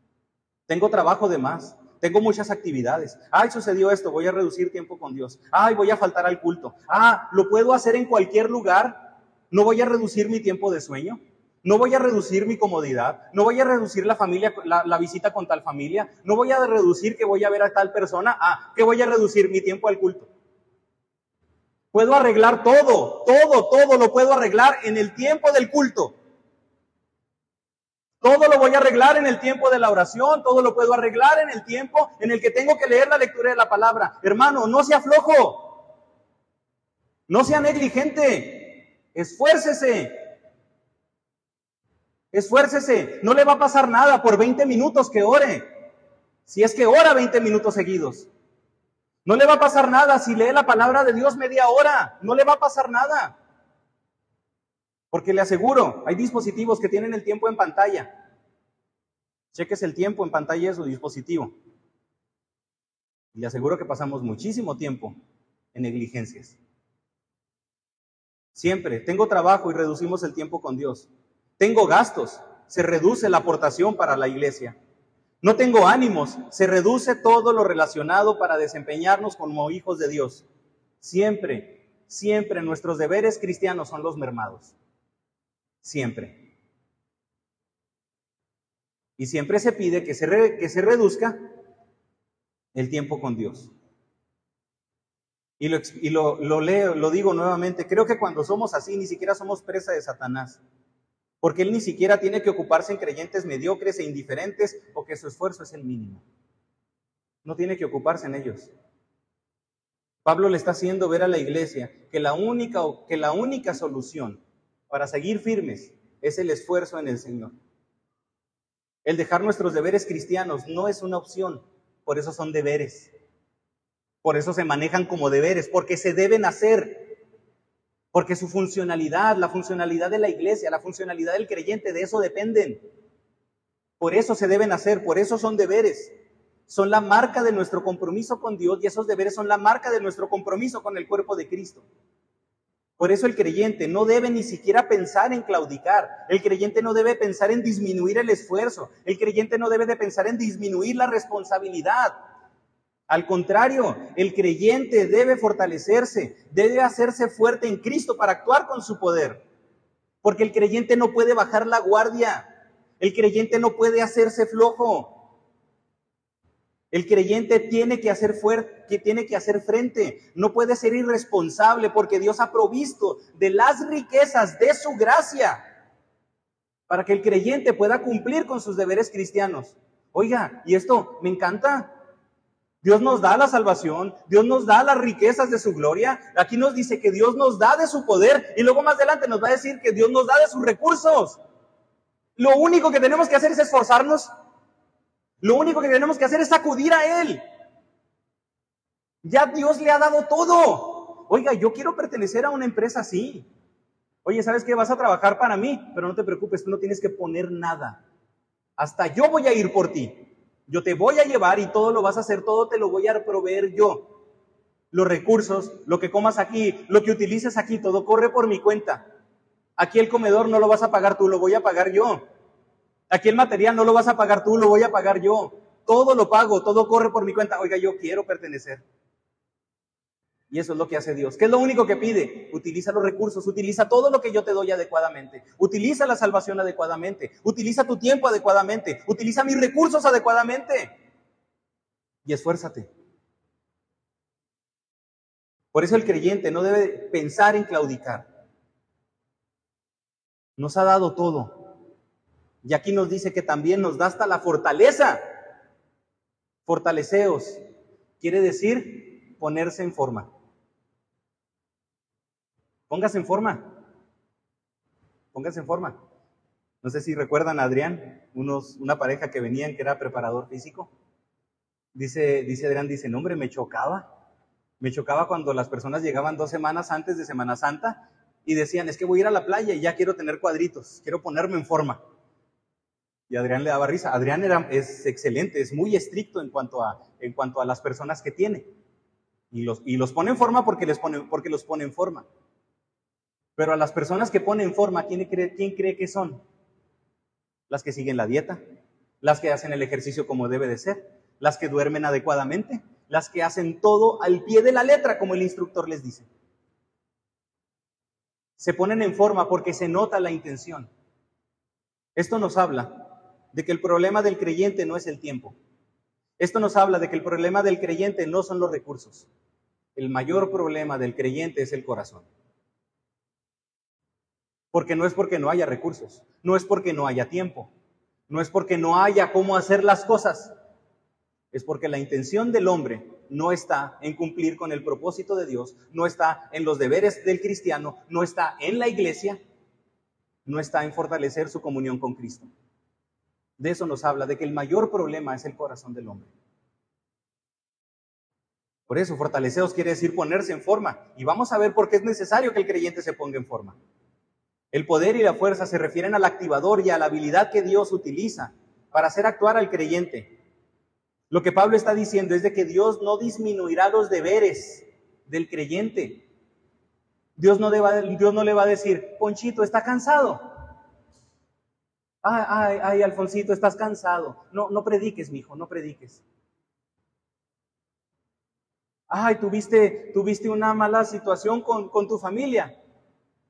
S1: Tengo trabajo de más. Tengo muchas actividades. Ay, sucedió esto, voy a reducir tiempo con Dios. Ay, voy a faltar al culto. Ah, lo puedo hacer en cualquier lugar. No voy a reducir mi tiempo de sueño. No voy a reducir mi comodidad. No voy a reducir la familia, la, visita con tal familia. No voy a reducir que voy a ver a tal persona. Ah, que voy a reducir mi tiempo al culto. Puedo arreglar todo, todo, todo lo puedo arreglar en el tiempo del culto. Todo lo voy a arreglar en el tiempo de la oración, todo lo puedo arreglar en el tiempo en el que tengo que leer la lectura de la palabra. Hermano, no sea flojo, no sea negligente, esfuércese. Esfuércese, no le va a pasar nada por 20 minutos que ore, si es que ora 20 minutos seguidos. No le va a pasar nada si lee la palabra de Dios media hora. No le va a pasar nada. Porque le aseguro, hay dispositivos que tienen el tiempo en pantalla. Cheques el tiempo en pantalla de su dispositivo. Y le aseguro que pasamos muchísimo tiempo en negligencias. Siempre, tengo trabajo y reducimos el tiempo con Dios. Tengo gastos, se reduce la aportación para la iglesia. No tengo ánimos, se reduce todo lo relacionado para desempeñarnos como hijos de Dios. Siempre, siempre nuestros deberes cristianos son los mermados. Siempre. Y siempre se pide que se, que se reduzca el tiempo con Dios. Y, lo, y lo leo, lo digo nuevamente, creo que cuando somos así ni siquiera somos presa de Satanás porque él ni siquiera tiene que ocuparse en creyentes mediocres e indiferentes o que su esfuerzo es el mínimo. No tiene que ocuparse en ellos. Pablo le está haciendo ver a la iglesia que la única, que la única solución para seguir firmes es el esfuerzo en el Señor. El dejar nuestros deberes cristianos no es una opción, por eso son deberes. Por eso se manejan como deberes, porque se deben hacer, porque su funcionalidad, la funcionalidad de la iglesia, la funcionalidad del creyente, de eso dependen. Por eso se deben hacer, por eso son deberes. Son la marca de nuestro compromiso con Dios y esos deberes son la marca de nuestro compromiso con el cuerpo de Cristo. Por eso el creyente no debe ni siquiera pensar en claudicar. El creyente no debe pensar en disminuir el esfuerzo. El creyente no debe de pensar en disminuir la responsabilidad. Al contrario, el creyente debe fortalecerse, debe hacerse fuerte en Cristo para actuar con su poder. Porque el creyente no puede bajar la guardia, el creyente no puede hacerse flojo. El creyente tiene que hacer fuerte, tiene que hacer frente, no puede ser irresponsable porque Dios ha provisto de las riquezas de su gracia para que el creyente pueda cumplir con sus deberes cristianos. Oiga, y esto me encanta, Dios nos da la salvación, Dios nos da las riquezas de su gloria. Aquí nos dice que Dios nos da de su poder y luego más adelante nos va a decir que Dios nos da de sus recursos. Lo único que tenemos que hacer es esforzarnos. Lo único que tenemos que hacer es acudir a Él. Ya Dios le ha dado todo. Oiga, yo quiero pertenecer a una empresa así. Oye, ¿sabes qué? Vas a trabajar para mí, pero no te preocupes, tú no tienes que poner nada. Hasta yo voy a ir por ti. Yo te voy a llevar y todo lo vas a hacer, todo te lo voy a proveer yo. Los recursos, lo que comas aquí, lo que utilices aquí, todo corre por mi cuenta. Aquí el comedor no lo vas a pagar tú, lo voy a pagar yo. Aquí el material no lo vas a pagar tú, lo voy a pagar yo. Todo lo pago, todo corre por mi cuenta. Oiga, yo quiero pertenecer. Y eso es lo que hace Dios. ¿Qué es lo único que pide? Utiliza los recursos, utiliza todo lo que yo te doy adecuadamente. Utiliza la salvación adecuadamente. Utiliza tu tiempo adecuadamente. Utiliza mis recursos adecuadamente. Y esfuérzate. Por eso el creyente no debe pensar en claudicar. Nos ha dado todo. Y aquí nos dice que también nos da hasta la fortaleza. Fortaleceos. Quiere decir ponerse en forma. Póngase en forma. Póngase en forma. No sé si recuerdan a Adrián, unos, una pareja que venían que era preparador físico. Dice, dice Adrián, dice, no hombre, me chocaba. Me chocaba cuando las personas llegaban dos semanas antes de Semana Santa y decían, es que voy a ir a la playa y ya quiero tener cuadritos, quiero ponerme en forma. Y Adrián le daba risa. Adrián es excelente, es muy estricto en cuanto a, en cuanto a las personas que tiene. Y los, y los pone en forma porque, les pone, porque los pone en forma. Pero a las personas que ponen forma, ¿quién cree, ¿quién cree que son? Las que siguen la dieta, las que hacen el ejercicio como debe de ser, las que duermen adecuadamente, las que hacen todo al pie de la letra, como el instructor les dice. Se ponen en forma porque se nota la intención. Esto nos habla de que el problema del creyente no es el tiempo. Esto nos habla de que el problema del creyente no son los recursos. El mayor problema del creyente es el corazón. Porque no es porque no haya recursos, no es porque no haya tiempo, no es porque no haya cómo hacer las cosas, es porque la intención del hombre no está en cumplir con el propósito de Dios, no está en los deberes del cristiano, no está en la iglesia, no está en fortalecer su comunión con Cristo. De eso nos habla, de que el mayor problema es el corazón del hombre. Por eso, fortaleceos quiere decir ponerse en forma. Y vamos a ver por qué es necesario que el creyente se ponga en forma. El poder y la fuerza se refieren al activador y a la habilidad que Dios utiliza para hacer actuar al creyente. Lo que Pablo está diciendo es de que Dios no disminuirá los deberes del creyente. Dios no, Dios no le va a decir, Ponchito, está cansado. Ay, ay, ay, Alfonsito, estás cansado. No, no prediques, mi hijo, no prediques. Ay, tuviste, tuviste una mala situación con, con tu familia.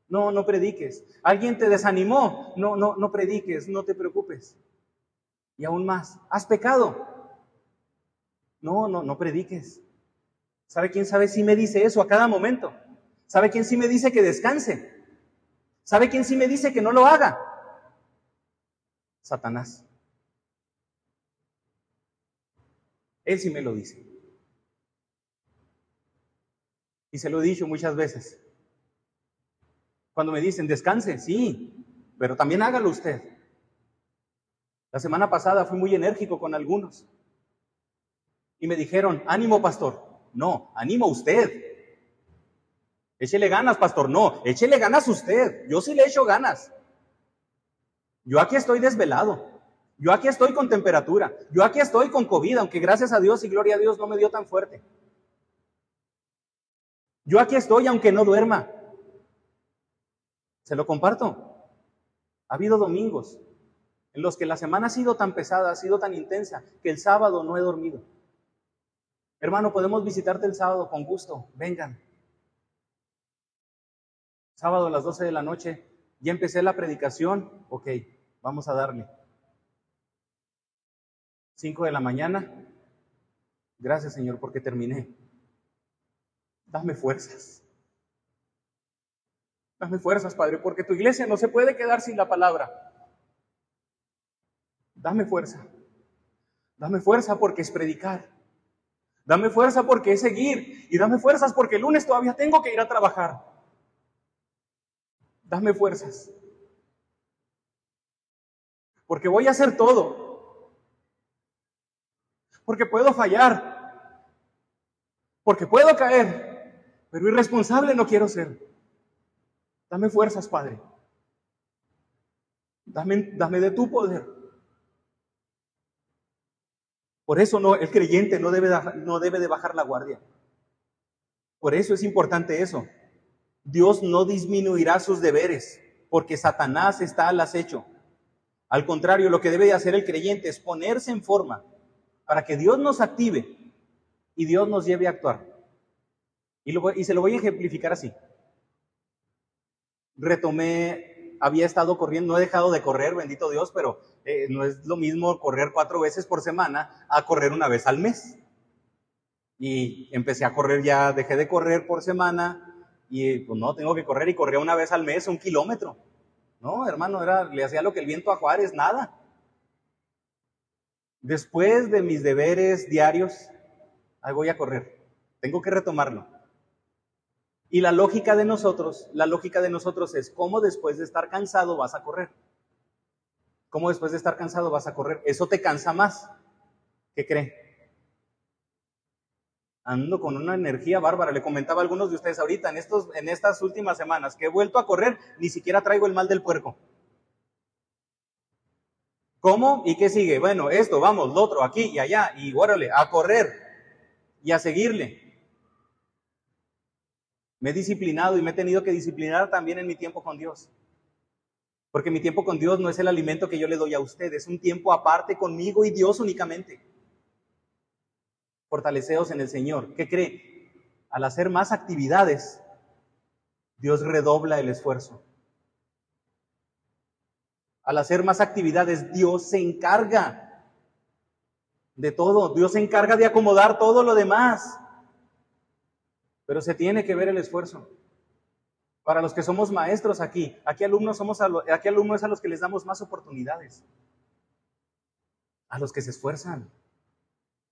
S1: No, no prediques. Alguien te desanimó. No, no, no prediques, no te preocupes. Y aún más, has pecado. No, no, no prediques. ¿Sabe quién sabe si me dice eso a cada momento? ¿Sabe quién sí me dice que descanse? ¿Sabe quién sí me dice que no lo haga? Satanás. Él sí me lo dice. Y se lo he dicho muchas veces. Cuando me dicen, descanse, sí, pero también hágalo usted. La semana pasada fui muy enérgico con algunos. Y me dijeron, ánimo, pastor. No, ánimo usted. Échele ganas, pastor. No, échele ganas usted. Yo sí le echo ganas. Yo aquí estoy desvelado. Yo aquí estoy con temperatura. Yo aquí estoy con COVID, aunque gracias a Dios y gloria a Dios no me dio tan fuerte. Yo aquí estoy aunque no duerma. Se lo comparto. Ha habido domingos en los que la semana ha sido tan pesada, ha sido tan intensa, que el sábado no he dormido. Hermano, podemos visitarte el sábado con gusto. Vengan. Sábado a las 12 de la noche, ya empecé la predicación. Ok, vamos a darle. 5 de la mañana. Gracias, Señor, porque terminé. Dame fuerzas. Dame fuerzas, Padre, porque tu iglesia no se puede quedar sin la palabra. Dame fuerza. Dame fuerza porque es predicar. Dame fuerza porque es seguir. Y dame fuerzas porque el lunes todavía tengo que ir a trabajar. Dame fuerzas. Porque voy a hacer todo. Porque puedo fallar. Porque puedo caer pero irresponsable no quiero ser. Dame fuerzas, Padre. Dame, dame de tu poder. Por eso no, el creyente no debe, no debe de bajar la guardia. Por eso es importante eso. Dios no disminuirá sus deberes porque Satanás está al acecho. Al contrario, lo que debe de hacer el creyente es ponerse en forma para que Dios nos active y Dios nos lleve a actuar. Y, se lo voy a ejemplificar así. Retomé, había estado corriendo, no he dejado de correr, bendito Dios, pero eh, no es lo mismo correr cuatro veces por semana a correr una vez al mes. Y empecé a correr ya, dejé de correr por semana y pues no, tengo que correr y corría una vez al mes un kilómetro. No, hermano, era, le hacía lo que el viento a Juárez, nada. Después de mis deberes diarios, ahí voy a correr. Tengo que retomarlo. Y la lógica de nosotros, la lógica de nosotros es cómo después de estar cansado vas a correr. ¿Cómo después de estar cansado vas a correr? Eso te cansa más. ¿Qué cree? Ando con una energía bárbara. Le comentaba a algunos de ustedes ahorita, en, estos, en estas últimas semanas, que he vuelto a correr, ni siquiera traigo el mal del puerco. ¿Cómo? ¿Y qué sigue? Bueno, esto, vamos, lo otro, aquí y allá, y órale, a correr y a seguirle. Me he disciplinado y me he tenido que disciplinar también en mi tiempo con Dios. Porque mi tiempo con Dios no es el alimento que yo le doy a usted, es un tiempo aparte conmigo y Dios únicamente. Fortaleceos en el Señor. ¿Qué cree? Al hacer más actividades, Dios redobla el esfuerzo. Al hacer más actividades, Dios se encarga de todo. Dios se encarga de acomodar todo lo demás. Pero se tiene que ver el esfuerzo. Para los que somos maestros aquí, aquí alumnos, somos aquí alumnos a los que les damos más oportunidades. A los que se esfuerzan.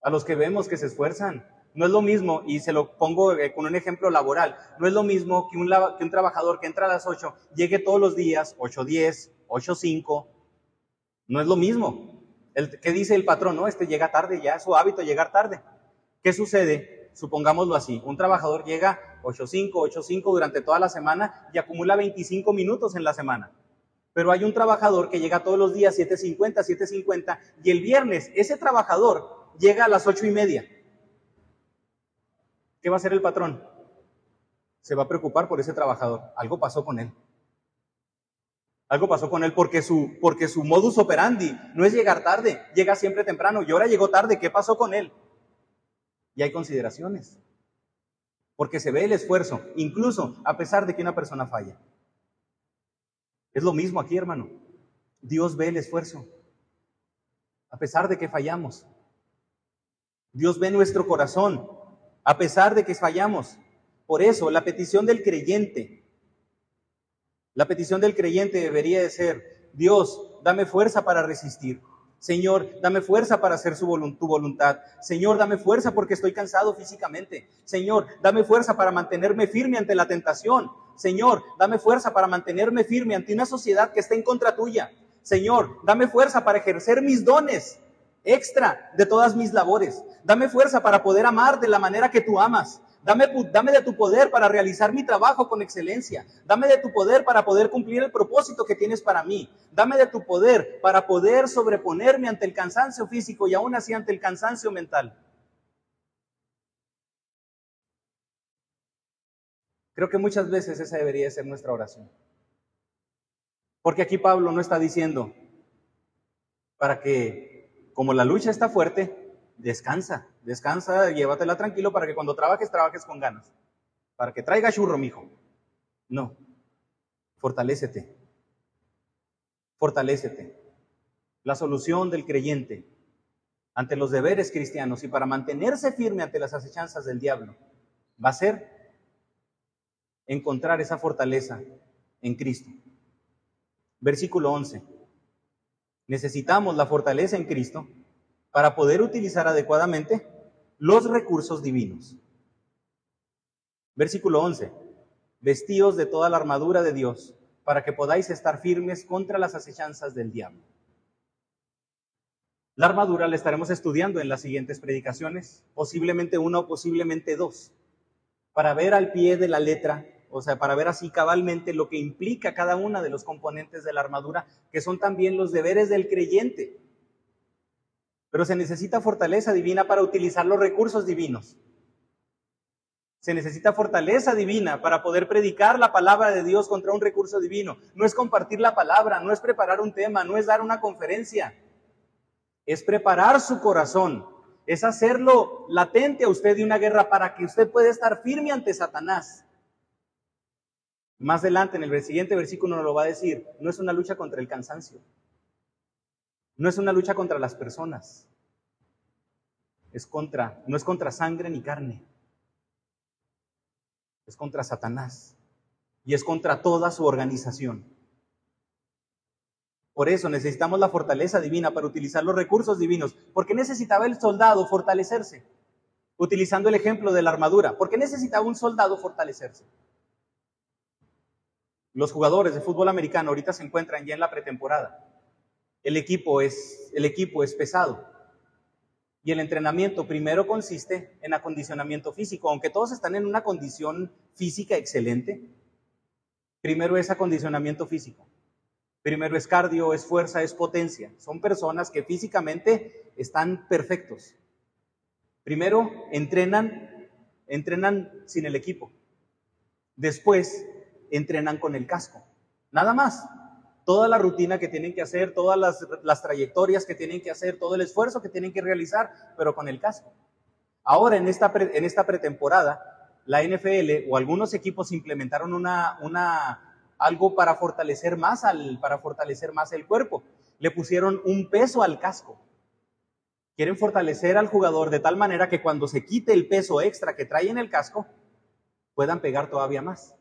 S1: A los que vemos que se esfuerzan. No es lo mismo, y se lo pongo eh, con un ejemplo laboral, no es lo mismo que un, trabajador que entra a las 8 llegue todos los días, 8.10, 8.05. No es lo mismo. El, ¿Qué dice el patrón? No, este llega tarde, ya es su hábito llegar tarde. ¿Qué sucede? supongámoslo así, un trabajador llega 8.5, 8.5 durante toda la semana y acumula 25 minutos en la semana. Pero hay un trabajador que llega todos los días 7.50, 7.50 y el viernes ese trabajador llega a las ocho y media. ¿Qué va a hacer el patrón? Se va a preocupar por ese trabajador. Algo pasó con él. Algo pasó con él porque su, porque su modus operandi no es llegar tarde, llega siempre temprano y ahora llegó tarde. ¿Qué pasó con él? Y hay consideraciones. Porque se ve el esfuerzo, incluso a pesar de que una persona falla. Es lo mismo aquí, hermano. Dios ve el esfuerzo, a pesar de que fallamos. Dios ve nuestro corazón, a pesar de que fallamos. Por eso, la petición del creyente la petición del creyente debería de ser, Dios, dame fuerza para resistir. Señor, dame fuerza para hacer su tu voluntad. Señor, dame fuerza porque estoy cansado físicamente. Señor, dame fuerza para mantenerme firme ante la tentación. Señor, dame fuerza para mantenerme firme ante una sociedad que está en contra tuya. Señor, dame fuerza para ejercer mis dones extra de todas mis labores. Dame fuerza para poder amar de la manera que tú amas. Dame, dame de tu poder para realizar mi trabajo con excelencia. Dame de tu poder para poder cumplir el propósito que tienes para mí. Dame de tu poder para poder sobreponerme ante el cansancio físico y aún así ante el cansancio mental. Creo que muchas veces esa debería ser nuestra oración. Porque aquí Pablo no está diciendo para que, como la lucha está fuerte, descansa, descansa, llévatela tranquilo para que cuando trabajes, trabajes con ganas. Para que traiga churro, mijo. No, fortalécete. Fortalécete. La solución del creyente ante los deberes cristianos y para mantenerse firme ante las acechanzas del diablo va a ser encontrar esa fortaleza en Cristo. Versículo 11. Necesitamos la fortaleza en Cristo para poder utilizar adecuadamente los recursos divinos. Versículo 11. Vestíos de toda la armadura de Dios para que podáis estar firmes contra las acechanzas del diablo. La armadura la estaremos estudiando en las siguientes predicaciones, posiblemente una o posiblemente dos, para ver al pie de la letra, o sea, para ver así cabalmente lo que implica cada una de los componentes de la armadura, que son también los deberes del creyente pero se necesita fortaleza divina para utilizar los recursos divinos. Se necesita fortaleza divina para poder predicar la palabra de Dios contra un recurso divino. No es compartir la palabra, no es preparar un tema, no es dar una conferencia. Es preparar su corazón, es hacerlo latente a usted de una guerra para que usted pueda estar firme ante Satanás. Más adelante, en el siguiente versículo nos lo va a decir, no es una lucha contra el cansancio. No es una lucha contra las personas. Es contra, no es contra sangre ni carne. Es contra Satanás. Y es contra toda su organización. Por eso necesitamos la fortaleza divina para utilizar los recursos divinos. ¿Por qué necesitaba el soldado fortalecerse? Utilizando el ejemplo de la armadura. ¿Por qué necesitaba un soldado fortalecerse? Los jugadores de fútbol americano ahorita se encuentran ya en la pretemporada el equipo es, el equipo es pesado. Y el entrenamiento primero consiste en acondicionamiento físico, aunque todos están en una condición física excelente. Primero es acondicionamiento físico. Primero es cardio, es fuerza, es potencia. Son personas que físicamente están perfectos. Primero entrenan, entrenan sin el equipo. Después entrenan con el casco. Nada más toda la rutina que tienen que hacer, todas las, trayectorias que tienen que hacer, todo el esfuerzo que tienen que realizar, pero con el casco. Ahora, en esta, en esta pretemporada, la NFL o algunos equipos implementaron una, una, algo para fortalecer, más al, para fortalecer más el cuerpo. Le pusieron un peso al casco. Quieren fortalecer al jugador de tal manera que cuando se quite el peso extra que trae en el casco, puedan pegar todavía más.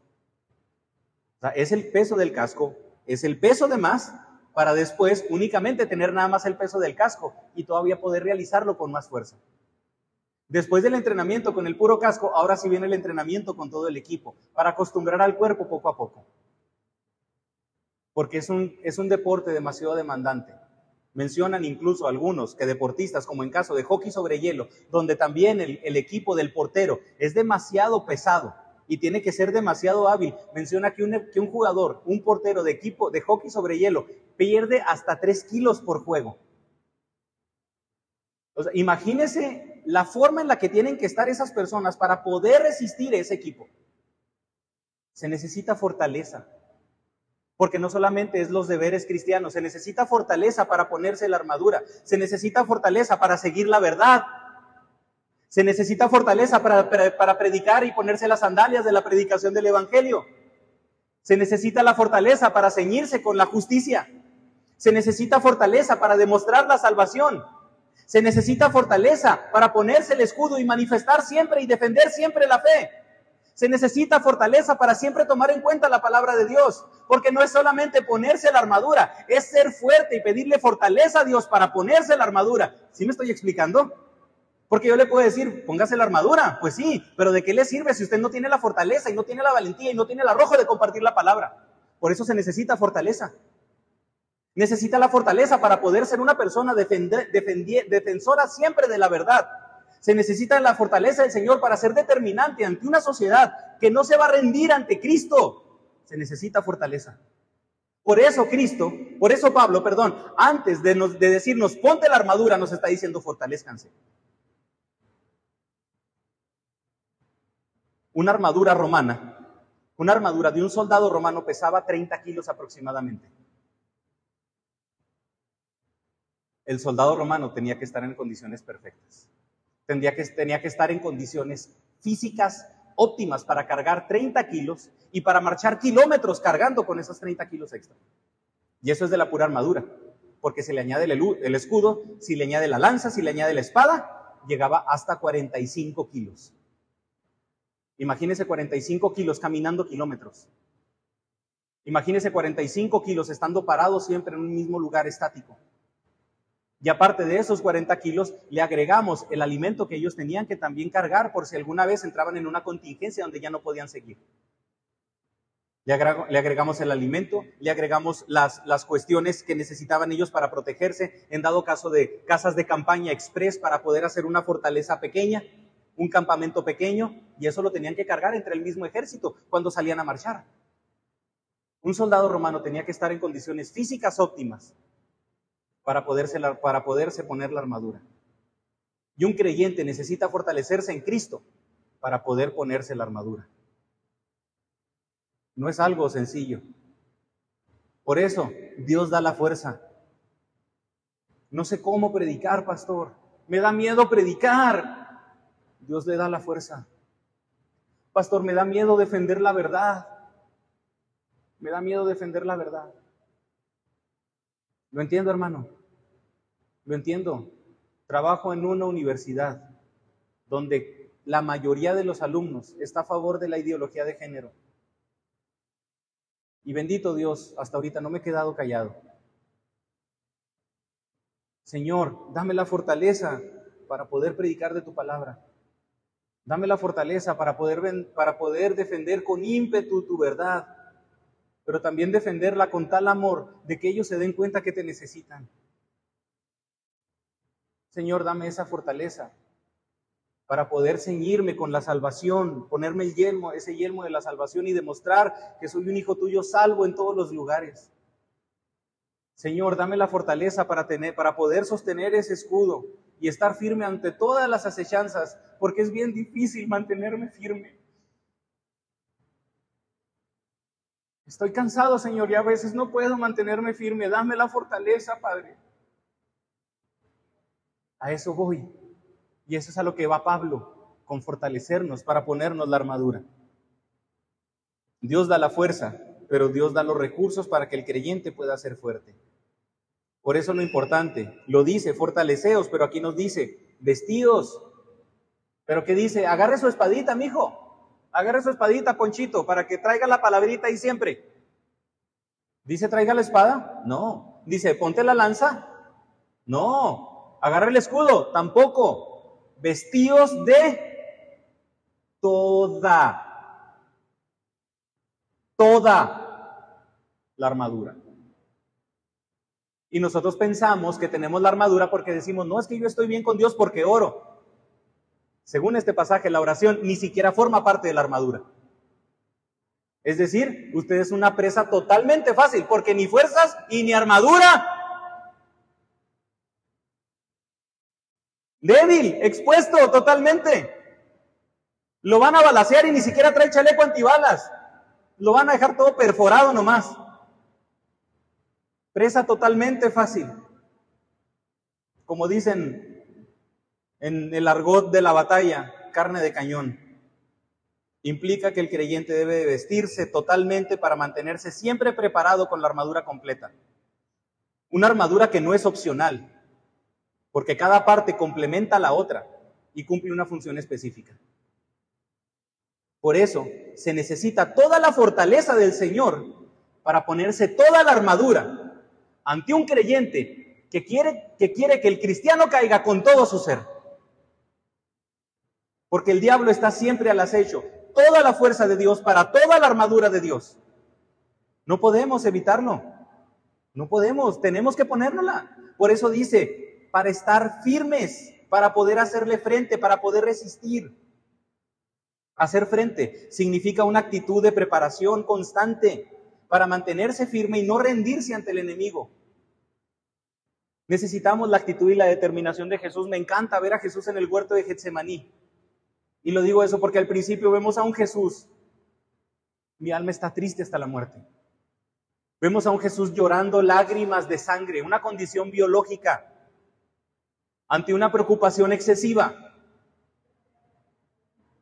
S1: Sea, es el peso del casco es el peso de más para después únicamente tener nada más el peso del casco y todavía poder realizarlo con más fuerza. Después del entrenamiento con el puro casco, ahora sí viene el entrenamiento con todo el equipo, para acostumbrar al cuerpo poco a poco. Porque es un, es un deporte demasiado demandante. Mencionan incluso algunos que deportistas, como en caso de hockey sobre hielo, donde también el, equipo del portero es demasiado pesado y tiene que ser demasiado hábil. Menciona que un, que un jugador, un portero de equipo de hockey sobre hielo, pierde hasta 3 kilos por juego. O sea, imagínese la forma en la que tienen que estar esas personas para poder resistir ese equipo. Se necesita fortaleza, porque no solamente es los deberes cristianos, se necesita fortaleza para ponerse la armadura, se necesita fortaleza para seguir la verdad, se necesita fortaleza para, para, predicar y ponerse las sandalias de la predicación del Evangelio, se necesita la fortaleza para ceñirse con la justicia, se necesita fortaleza para demostrar la salvación, se necesita fortaleza para ponerse el escudo y manifestar siempre y defender siempre la fe. Se necesita fortaleza para siempre tomar en cuenta la palabra de Dios, porque no es solamente ponerse la armadura, es ser fuerte y pedirle fortaleza a Dios para ponerse la armadura. ¿Sí me estoy explicando? Porque yo le puedo decir, póngase la armadura, pues sí, pero ¿de qué le sirve si usted no tiene la fortaleza y no tiene la valentía y no tiene el arrojo de compartir la palabra? Por eso se necesita fortaleza. Necesita la fortaleza para poder ser una persona defensora siempre de la verdad, se necesita la fortaleza del Señor para ser determinante ante una sociedad que no se va a rendir ante Cristo. Se necesita fortaleza. Por eso Cristo, por eso Pablo, perdón, antes de, de decirnos ponte la armadura, nos está diciendo fortalezcanse. Una armadura romana, una armadura de un soldado romano pesaba 30 kilos aproximadamente. El soldado romano tenía que estar en condiciones perfectas tenía que estar en condiciones físicas óptimas para cargar 30 kilos y para marchar kilómetros cargando con esos 30 kilos extra. Y eso es de la pura armadura, porque se le añade el, el escudo, si le añade la lanza, si le añade la espada, llegaba hasta 45 kilos. Imagínese 45 kilos caminando kilómetros. Imagínese 45 kilos estando parado siempre en un mismo lugar estático. Y aparte de esos 40 kilos, le agregamos el alimento que ellos tenían que también cargar por si alguna vez entraban en una contingencia donde ya no podían seguir. Le, agregamos el alimento, le agregamos las, las cuestiones que necesitaban ellos para protegerse, en dado caso de casas de campaña express para poder hacer una fortaleza pequeña, un campamento pequeño, y eso lo tenían que cargar entre el mismo ejército cuando salían a marchar. Un soldado romano tenía que estar en condiciones físicas óptimas, para poderse, para poderse poner la armadura. Y un creyente necesita fortalecerse en Cristo para poder ponerse la armadura. No es algo sencillo. Por eso Dios da la fuerza. No sé cómo predicar, pastor. Me da miedo predicar. Dios le da la fuerza. Pastor, me da miedo defender la verdad. Me da miedo defender la verdad. Lo entiendo, hermano. Lo entiendo. Trabajo en una universidad donde la mayoría de los alumnos está a favor de la ideología de género. Y bendito Dios, hasta ahorita no me he quedado callado. Señor, dame la fortaleza para poder predicar de tu palabra. Dame la fortaleza para poder, para poder defender con ímpetu tu verdad pero también defenderla con tal amor de que ellos se den cuenta que te necesitan. Señor, dame esa fortaleza para poder ceñirme con la salvación, ponerme el yelmo, ese yelmo de la salvación y demostrar que soy un hijo tuyo salvo en todos los lugares. Señor, dame la fortaleza para tener para poder sostener ese escudo y estar firme ante todas las acechanzas, porque es bien difícil mantenerme firme. Estoy cansado, Señor, y a veces no puedo mantenerme firme. Dame la fortaleza, Padre. A eso voy. Y eso es a lo que va Pablo, con fortalecernos para ponernos la armadura. Dios da la fuerza, pero Dios da los recursos para que el creyente pueda ser fuerte. Por eso lo importante, lo dice, fortaleceos, pero aquí nos dice, vestidos. Pero ¿qué dice? Agarre su espadita, mijo. Agarre su espadita, Ponchito, para que traiga la palabrita ahí siempre. ¿Dice traiga la espada? No. ¿Dice ponte la lanza? No. Agarre el escudo? Tampoco. Vestidos de toda, toda la armadura. Y nosotros pensamos que tenemos la armadura porque decimos, no, es que yo estoy bien con Dios porque oro. Según este pasaje, la oración ni siquiera forma parte de la armadura. Es decir, usted es una presa totalmente fácil porque ni fuerzas y ni armadura. Débil, expuesto totalmente. Lo van a balasear y ni siquiera trae chaleco antibalas. Lo van a dejar todo perforado nomás. Presa totalmente fácil. Como dicen en el argot de la batalla, carne de cañón. Implica que el creyente debe vestirse totalmente para mantenerse siempre preparado con la armadura completa. Una armadura que no es opcional, porque cada parte complementa a la otra y cumple una función específica. Por eso se necesita toda la fortaleza del Señor para ponerse toda la armadura ante un creyente que quiere, que quiere que el cristiano caiga con todo su ser. Porque el diablo está siempre al acecho. Toda la fuerza de Dios para toda la armadura de Dios. No podemos evitarlo. No podemos, tenemos que ponérnosla. Por eso dice, para estar firmes, para poder hacerle frente, para poder resistir. Hacer frente significa una actitud de preparación constante, para mantenerse firme y no rendirse ante el enemigo. Necesitamos la actitud y la determinación de Jesús. Me encanta ver a Jesús en el huerto de Getsemaní. Y lo digo eso porque al principio vemos a un Jesús. Mi alma está triste hasta la muerte. Vemos a un Jesús llorando lágrimas de sangre, una condición biológica, ante una preocupación excesiva.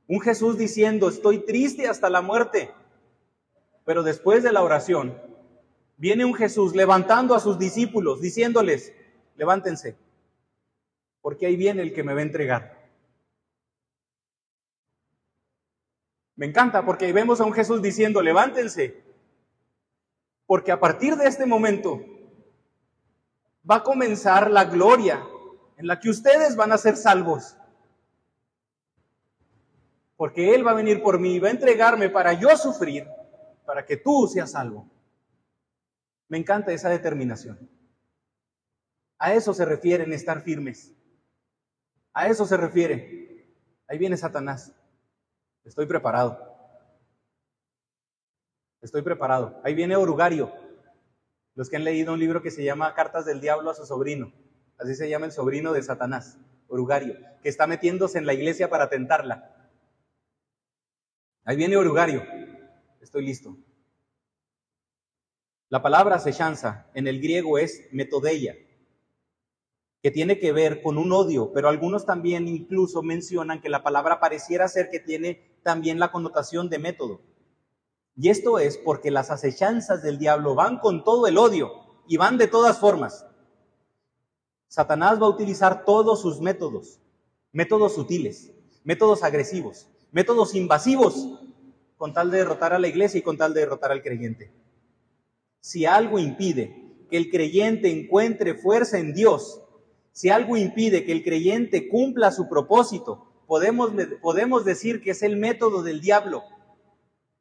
S1: Un Jesús diciendo, estoy triste hasta la muerte. Pero después de la oración, viene un Jesús levantando a sus discípulos, diciéndoles, levántense, porque ahí viene el que me va a entregar. Me encanta porque vemos a un Jesús diciendo, levántense, porque a partir de este momento va a comenzar la gloria en la que ustedes van a ser salvos. Porque Él va a venir por mí y va a entregarme para yo sufrir para que tú seas salvo. Me encanta esa determinación. A eso se refiere estar firmes. A eso se refiere. Ahí viene Satanás. Estoy preparado. Estoy preparado. Ahí viene Orugario. Los que han leído un libro que se llama Cartas del Diablo a su sobrino. Así se llama el sobrino de Satanás, Orugario, que está metiéndose en la iglesia para tentarla. Ahí viene Orugario estoy listo. La palabra acechanza en el griego es metodeia, que tiene que ver con un odio, pero algunos también incluso mencionan que la palabra pareciera ser que tiene también la connotación de método. Y esto es porque las acechanzas del diablo van con todo el odio y van de todas formas. Satanás va a utilizar todos sus métodos, métodos sutiles, métodos agresivos, métodos invasivos con tal de derrotar a la iglesia y con tal de derrotar al creyente. Si algo impide que el creyente encuentre fuerza en Dios, si algo impide que el creyente cumpla su propósito, podemos, podemos decir que es el método del diablo,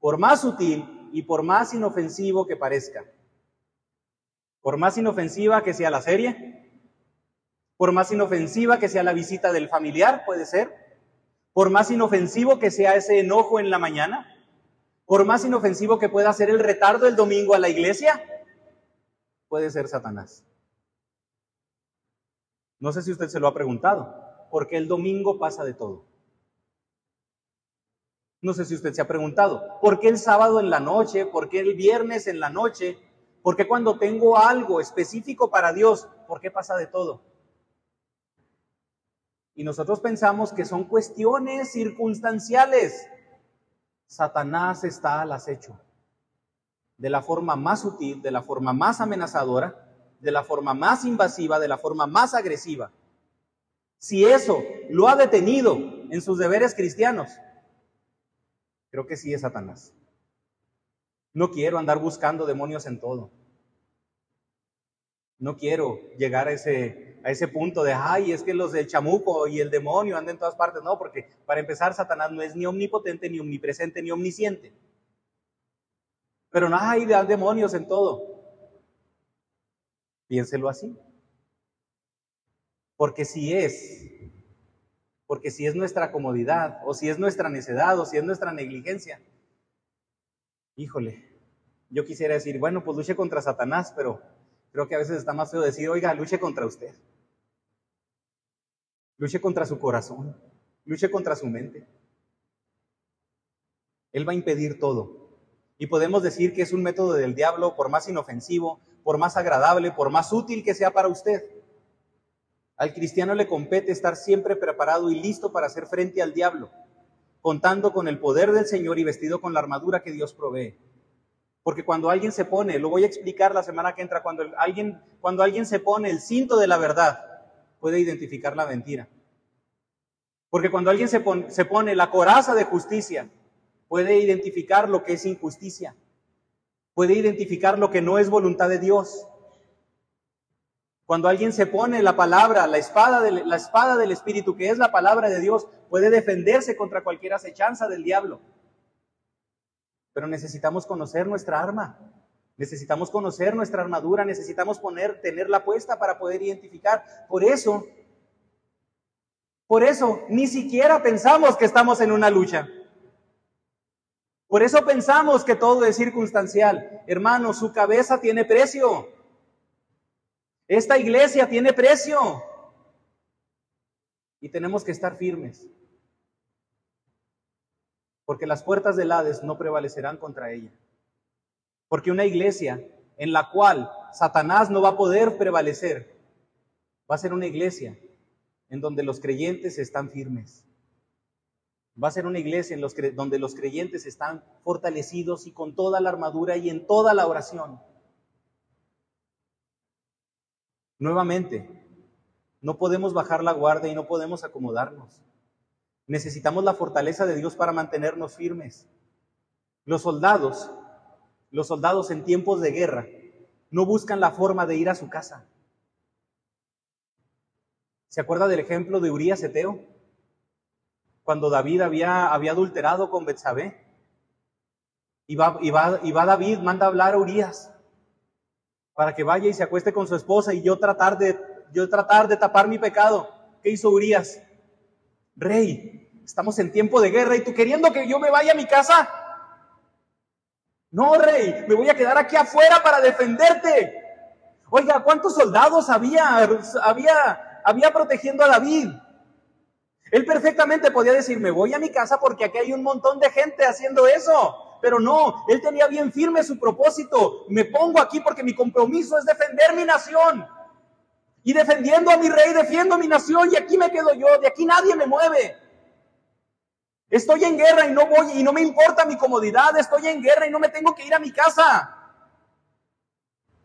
S1: por más sutil y por más inofensivo que parezca. Por más inofensiva que sea la serie, por más inofensiva que sea la visita del familiar, puede ser, por más inofensivo que sea ese enojo en la mañana, por más inofensivo que pueda ser el retardo del domingo a la iglesia, puede ser Satanás. No sé si usted se lo ha preguntado, porque el domingo pasa de todo. No sé si usted se ha preguntado, ¿por qué el sábado en la noche? ¿Por qué el viernes en la noche? ¿Por qué cuando tengo algo específico para Dios? ¿Por qué pasa de todo? Y nosotros pensamos que son cuestiones circunstanciales. Satanás está al acecho. De la forma más sutil, de la forma más amenazadora, de la forma más invasiva, de la forma más agresiva. Si eso lo ha detenido en sus deberes cristianos, creo que sí es Satanás. No quiero andar buscando demonios en todo. No quiero llegar a ese a ese punto de, ay, es que los del chamuco y el demonio andan en todas partes. No, porque para empezar, Satanás no es ni omnipotente, ni omnipresente, ni omnisciente. Pero no hay demonios en todo. Piénselo así. Porque si es, porque si es nuestra comodidad, o si es nuestra necedad, o si es nuestra negligencia, híjole, yo quisiera decir, bueno, pues luche contra Satanás, pero creo que a veces está más feo decir, oiga, luche contra usted. Luche contra su corazón, luche contra su mente. Él va a impedir todo. Y podemos decir que es un método del diablo, por más inofensivo, por más agradable, por más útil que sea para usted. Al cristiano le compete estar siempre preparado y listo para hacer frente al diablo, contando con el poder del Señor y vestido con la armadura que Dios provee. Porque cuando alguien se pone, lo voy a explicar la semana que entra, cuando alguien, cuando alguien se pone el cinto de la verdad, puede identificar la mentira. Porque cuando alguien se pone, se pone la coraza de justicia, puede identificar lo que es injusticia, puede identificar lo que no es voluntad de Dios. Cuando alguien se pone la palabra, la espada, de, la espada del Espíritu, que es la palabra de Dios, puede defenderse contra cualquier acechanza del diablo. Pero necesitamos conocer nuestra arma, necesitamos conocer nuestra armadura, necesitamos poner, tenerla puesta para poder identificar. Por eso, por eso, ni siquiera pensamos que estamos en una lucha. Por eso pensamos que todo es circunstancial. Hermano, su cabeza tiene precio. Esta iglesia tiene precio. Y tenemos que estar firmes. Porque las puertas del Hades no prevalecerán contra ella. Porque una iglesia en la cual Satanás no va a poder prevalecer, va a ser una iglesia en donde los creyentes están firmes. Va a ser una iglesia en los donde los creyentes están fortalecidos y con toda la armadura y en toda la oración. Nuevamente, no podemos bajar la guardia y no podemos acomodarnos. Necesitamos la fortaleza de Dios para mantenernos firmes. Los soldados, los soldados en tiempos de guerra, no buscan la forma de ir a su casa. ¿Se acuerda del ejemplo de Urias Eteo? cuando David había, había adulterado con Betsabé. Y va, y, va, y va David, manda a hablar a Urias para que vaya y se acueste con su esposa y yo tratar de, yo tratar de tapar mi pecado. ¿Qué hizo Urias? Rey, estamos en tiempo de guerra y tú queriendo que yo me vaya a mi casa. No, rey, me voy a quedar aquí afuera para defenderte. Oiga, ¿cuántos soldados había, había, había protegiendo a David? Él perfectamente podía decir, me voy a mi casa porque aquí hay un montón de gente haciendo eso. Pero no, él tenía bien firme su propósito. Me pongo aquí porque mi compromiso es defender mi nación. Y defendiendo a mi rey, defiendo mi nación y aquí me quedo yo, de aquí nadie me mueve. Estoy en guerra y no voy y no me importa mi comodidad, estoy en guerra y no me tengo que ir a mi casa.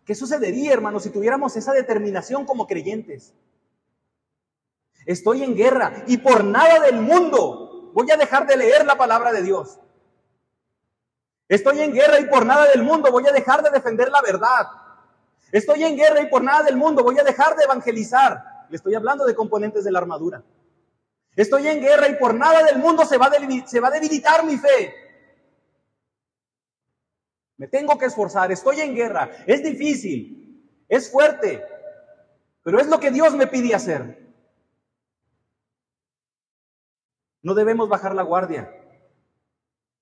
S1: ¿Qué sucedería, hermano, si tuviéramos esa determinación como creyentes? Estoy en guerra y por nada del mundo voy a dejar de leer la palabra de Dios. Estoy en guerra y por nada del mundo voy a dejar de defender la verdad. Estoy en guerra y por nada del mundo voy a dejar de evangelizar. Le estoy hablando de componentes de la armadura. Estoy en guerra y por nada del mundo se va, a se va a debilitar mi fe. Me tengo que esforzar, estoy en guerra. Es difícil, es fuerte, pero es lo que Dios me pide hacer. No debemos bajar la guardia.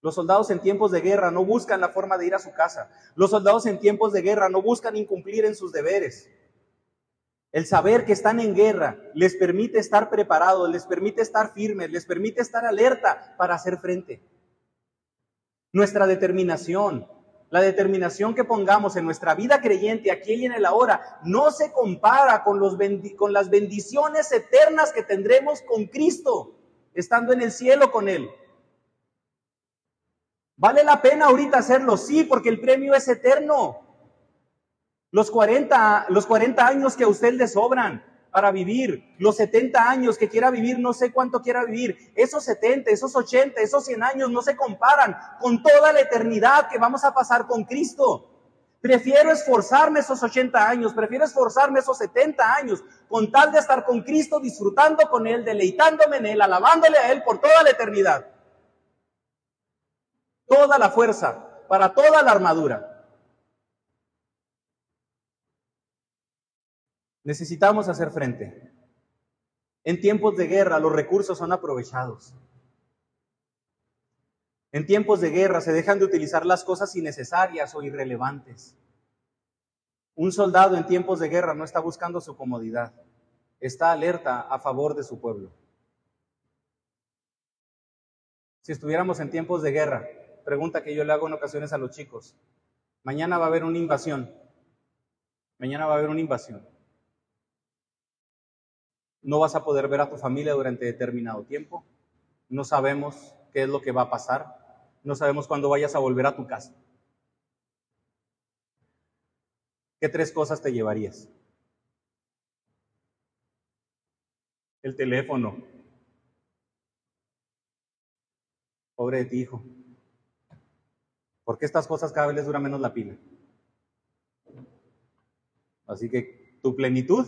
S1: Los soldados en tiempos de guerra no buscan la forma de ir a su casa. Los soldados en tiempos de guerra no buscan incumplir en sus deberes. El saber que están en guerra les permite estar preparados, les permite estar firmes, les permite estar alerta para hacer frente. Nuestra determinación, la determinación que pongamos en nuestra vida creyente aquí y en el ahora, no se compara con, los con las bendiciones eternas que tendremos con Cristo estando en el cielo con Él. ¿Vale la pena ahorita hacerlo? Sí, porque el premio es eterno. Los 40, los 40 años que a usted le sobran para vivir, los 70 años que quiera vivir, no sé cuánto quiera vivir, esos 70, esos 80, esos 100 años no se comparan con toda la eternidad que vamos a pasar con Cristo. Prefiero esforzarme esos 80 años, prefiero esforzarme esos 70 años, con tal de estar con Cristo, disfrutando con Él, deleitándome en Él, alabándole a Él por toda la eternidad. Toda la fuerza, para toda la armadura. Necesitamos hacer frente. En tiempos de guerra los recursos son aprovechados. En tiempos de guerra se dejan de utilizar las cosas innecesarias o irrelevantes. Un soldado en tiempos de guerra no está buscando su comodidad, está alerta a favor de su pueblo. Si estuviéramos en tiempos de guerra, pregunta que yo le hago en ocasiones a los chicos, mañana va a haber una invasión, mañana va a haber una invasión. No vas a poder ver a tu familia durante determinado tiempo, no sabemos qué es lo que va a pasar, no sabemos cuándo vayas a volver a tu casa. ¿Qué tres cosas te llevarías? El teléfono. Pobre de ti, hijo. Porque estas cosas cada vez les dura menos la pila. Así que tu plenitud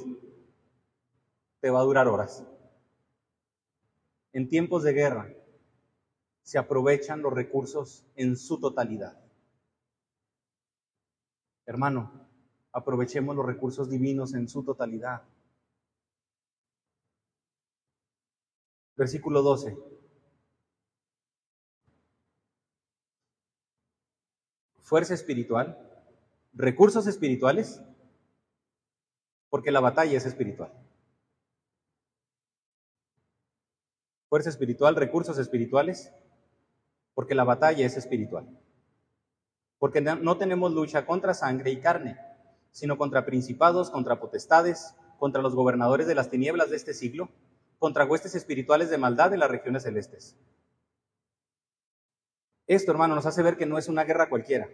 S1: te va a durar horas. En tiempos de guerra, se aprovechan los recursos en su totalidad. Hermano, aprovechemos los recursos divinos en su totalidad. Versículo 12. Fuerza espiritual, recursos espirituales, porque la batalla es espiritual. Fuerza espiritual, recursos espirituales, porque la batalla es espiritual. Porque no tenemos lucha contra sangre y carne, sino contra principados, contra potestades, contra los gobernadores de las tinieblas de este siglo, contra huestes espirituales de maldad en las regiones celestes. Esto, hermano, nos hace ver que no es una guerra cualquiera.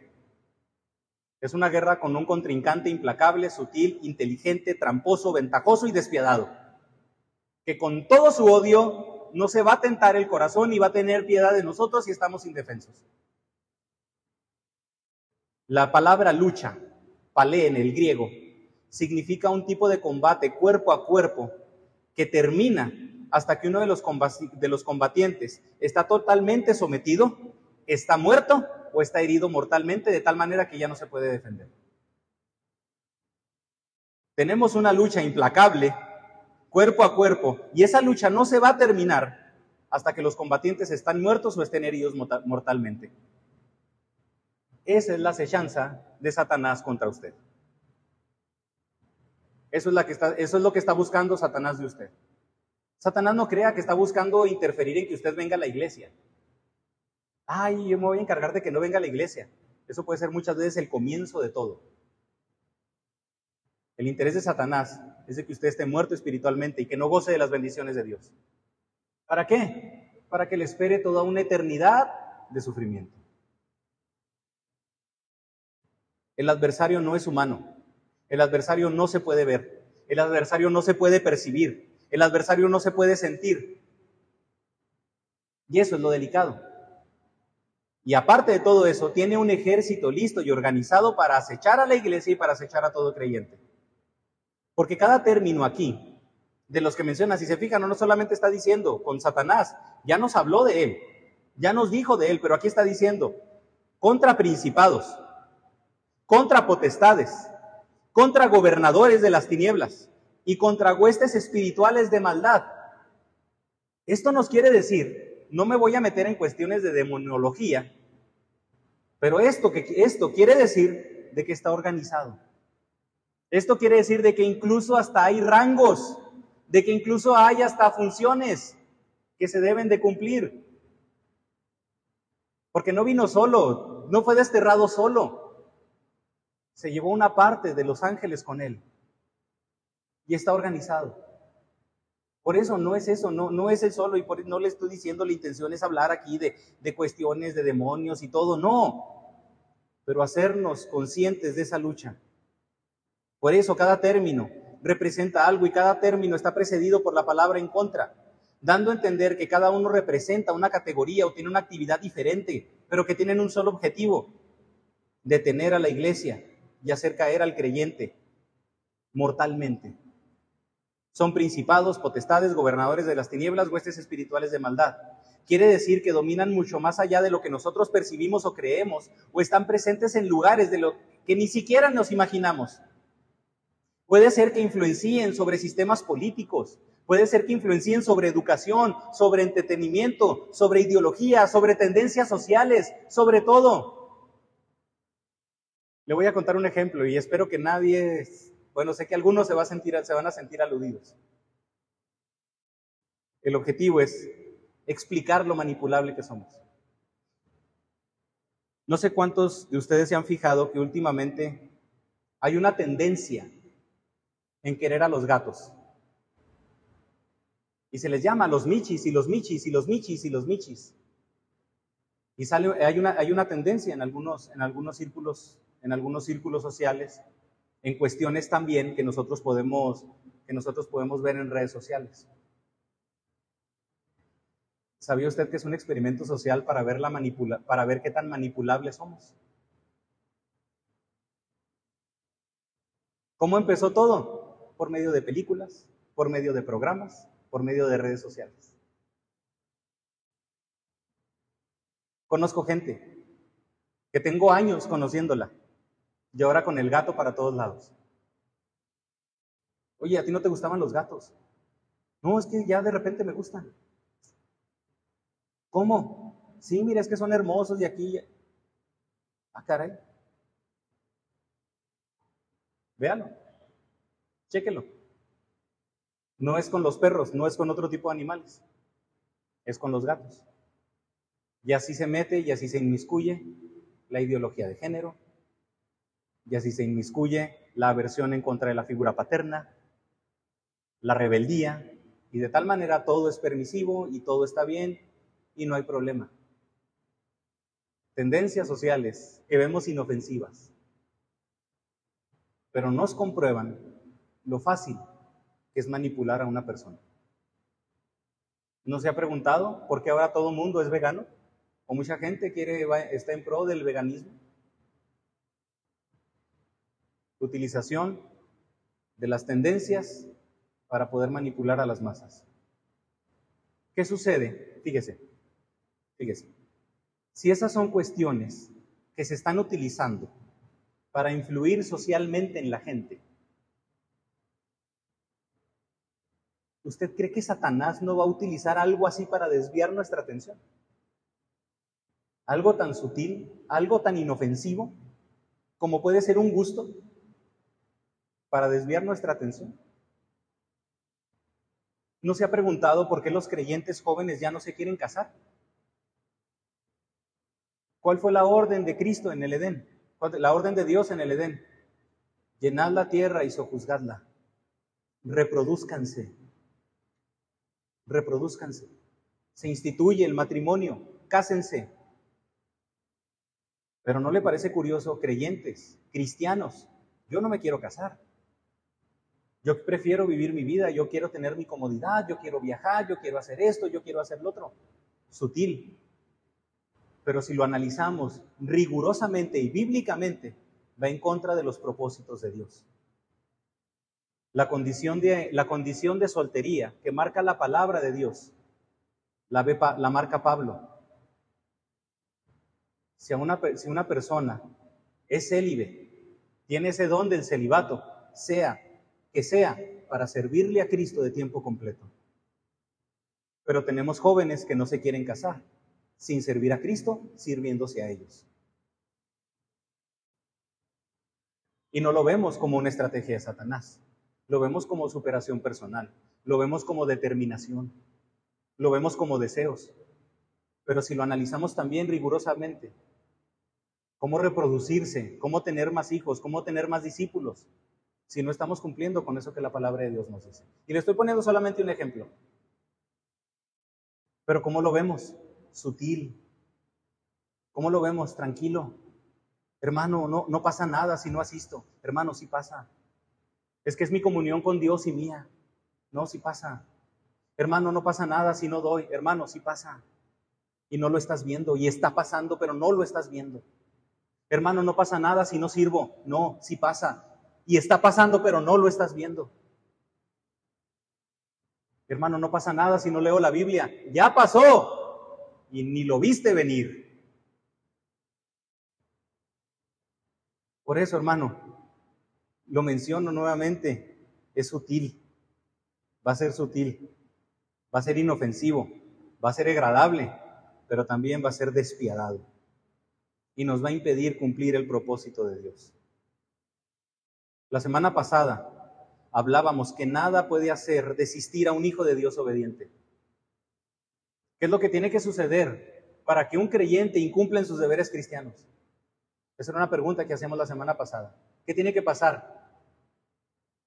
S1: Es una guerra con un contrincante implacable, sutil, inteligente, tramposo, ventajoso y despiadado, que con todo su odio no se va a tentar el corazón y va a tener piedad de nosotros si estamos indefensos. La palabra lucha, palé en el griego, significa un tipo de combate cuerpo a cuerpo que termina hasta que uno de los, de los combatientes está totalmente sometido, está muerto o está herido mortalmente de tal manera que ya no se puede defender. Tenemos una lucha implacable cuerpo a cuerpo. Y esa lucha no se va a terminar hasta que los combatientes están muertos o estén heridos mortalmente. Esa es la acechanza de Satanás contra usted. Eso es, eso es lo que está buscando Satanás de usted. Satanás no crea que está buscando interferir en que usted venga a la iglesia. Ay, yo me voy a encargar de que no venga a la iglesia. Eso puede ser muchas veces el comienzo de todo. El interés de Satanás es de que usted esté muerto espiritualmente y que no goce de las bendiciones de Dios. ¿Para qué? Para que le espere toda una eternidad de sufrimiento. El adversario no es humano. El adversario no se puede ver. El adversario no se puede percibir. El adversario no se puede sentir. Y eso es lo delicado. Y aparte de todo eso, tiene un ejército listo y organizado para acechar a la iglesia y para acechar a todo creyente. Porque cada término aquí, de los que menciona, si se fijan, no solamente está diciendo con Satanás, ya nos habló de él, ya nos dijo de él, pero aquí está diciendo contra principados, contra potestades, contra gobernadores de las tinieblas y contra huestes espirituales de maldad. Esto nos quiere decir, no me voy a meter en cuestiones de demonología, pero esto, que, esto quiere decir de que está organizado. Esto quiere decir de que incluso hasta hay rangos, de que incluso hay hasta funciones que se deben de cumplir. Porque no vino solo, no fue desterrado solo. Se llevó una parte de los ángeles con él. Y está organizado. Por eso no es eso, no, no es el solo, y por, no le estoy diciendo la intención es hablar aquí de, de cuestiones de demonios y todo, no. Pero hacernos conscientes de esa lucha por eso cada término representa algo y cada término está precedido por la palabra en contra, dando a entender que cada uno representa una categoría o tiene una actividad diferente, pero que tienen un solo objetivo, detener a la iglesia y hacer caer al creyente mortalmente. Son principados, potestades, gobernadores de las tinieblas, huestes espirituales de maldad. Quiere decir que dominan mucho más allá de lo que nosotros percibimos o creemos, o están presentes en lugares de lo que ni siquiera nos imaginamos. Puede ser que influencien sobre sistemas políticos, puede ser que influencien sobre educación, sobre entretenimiento, sobre ideología, sobre tendencias sociales, sobre todo. Le voy a contar un ejemplo y espero que nadie, bueno, sé que algunos se, van a sentir aludidos. El objetivo es explicar lo manipulable que somos. No sé cuántos de ustedes se han fijado que últimamente hay una tendencia en querer a los gatos. Y se les llama los michis y los michis y los michis y los michis. Y sale, hay, una, hay una tendencia en algunos, en, algunos círculos, en algunos círculos sociales, en cuestiones también que nosotros podemos, que nosotros podemos ver en redes sociales. ¿Sabía usted que es un experimento social para ver, la manipula para ver qué tan manipulables somos? ¿Cómo empezó todo? Por medio de películas, por medio de programas, por medio de redes sociales. Conozco gente que tengo años conociéndola y ahora con el gato para todos lados. Oye, ¿a ti no te gustaban los gatos? No, es que ya de repente me gustan. ¿Cómo? Sí, mira, es que son hermosos y aquí. Ah, caray. Véalo. Chéquelo. No es con los perros, no es con otro tipo de animales. Es con los gatos. Y así se mete y así se inmiscuye la ideología de género. Y así se inmiscuye la aversión en contra de la figura paterna, la rebeldía. Y de tal manera todo es permisivo y todo está bien y no hay problema. Tendencias sociales que vemos inofensivas, pero nos comprueban lo fácil que es manipular a una persona. ¿No se ha preguntado por qué ahora todo mundo es vegano? ¿O mucha gente quiere, está en pro del veganismo? Utilización de las tendencias para poder manipular a las masas. ¿Qué sucede? Fíjese, Fíjese, si esas son cuestiones que se están utilizando para influir socialmente en la gente, ¿usted cree que Satanás no va a utilizar algo así para desviar nuestra atención? Algo tan sutil, algo tan inofensivo como puede ser un gusto para desviar nuestra atención. ¿No se ha preguntado por qué los creyentes jóvenes ya no se quieren casar? ¿Cuál fue la orden de Cristo en el Edén? La orden de Dios en el Edén. Llenad la tierra y sojuzgadla. Reproduzcanse. Reproduzcanse. Se instituye el matrimonio. Cásense. Pero ¿no le parece curioso, creyentes, cristianos? Yo no me quiero casar. Yo prefiero vivir mi vida, yo quiero tener mi comodidad, yo quiero viajar, yo quiero hacer esto, yo quiero hacer lo otro. Sutil, pero si lo analizamos rigurosamente y bíblicamente, va en contra de los propósitos de Dios. La condición de, la condición de soltería que marca la palabra de Dios, la, la marca Pablo. Si una, si una persona es célibe, tiene ese don del celibato, sea que sea para servirle a Cristo de tiempo completo. Pero tenemos jóvenes que no se quieren casar sin servir a Cristo, sirviéndose a ellos. Y no lo vemos como una estrategia de Satanás, lo vemos como superación personal, lo vemos como determinación, lo vemos como deseos. Pero si lo analizamos también rigurosamente, cómo reproducirse, cómo tener más hijos, cómo tener más discípulos, si no estamos cumpliendo con eso que la palabra de Dios nos dice. Y le estoy poniendo solamente un ejemplo. Pero ¿cómo lo vemos? sutil. ¿Cómo lo vemos? Tranquilo. Hermano, no, no pasa nada si no asisto. Hermano, sí pasa. Es que es mi comunión con Dios y mía. No, sí pasa. Hermano, no pasa nada si no doy. Hermano, sí pasa. Y no lo estás viendo. Y está pasando, pero no lo estás viendo. Hermano, no pasa nada si no sirvo. No, sí pasa. Y está pasando, pero no lo estás viendo. Hermano, no pasa nada si no leo la Biblia. Ya pasó y ni lo viste venir. Por eso, hermano, lo menciono nuevamente, es sutil, va a ser sutil, va a ser inofensivo, va a ser agradable, pero también va a ser despiadado y nos va a impedir cumplir el propósito de Dios. La semana pasada hablábamos que nada puede hacer desistir a un hijo de Dios obediente. ¿Qué es lo que tiene que suceder para que un creyente incumpla en sus deberes cristianos? Esa era una pregunta que hacíamos la semana pasada. ¿Qué tiene que pasar?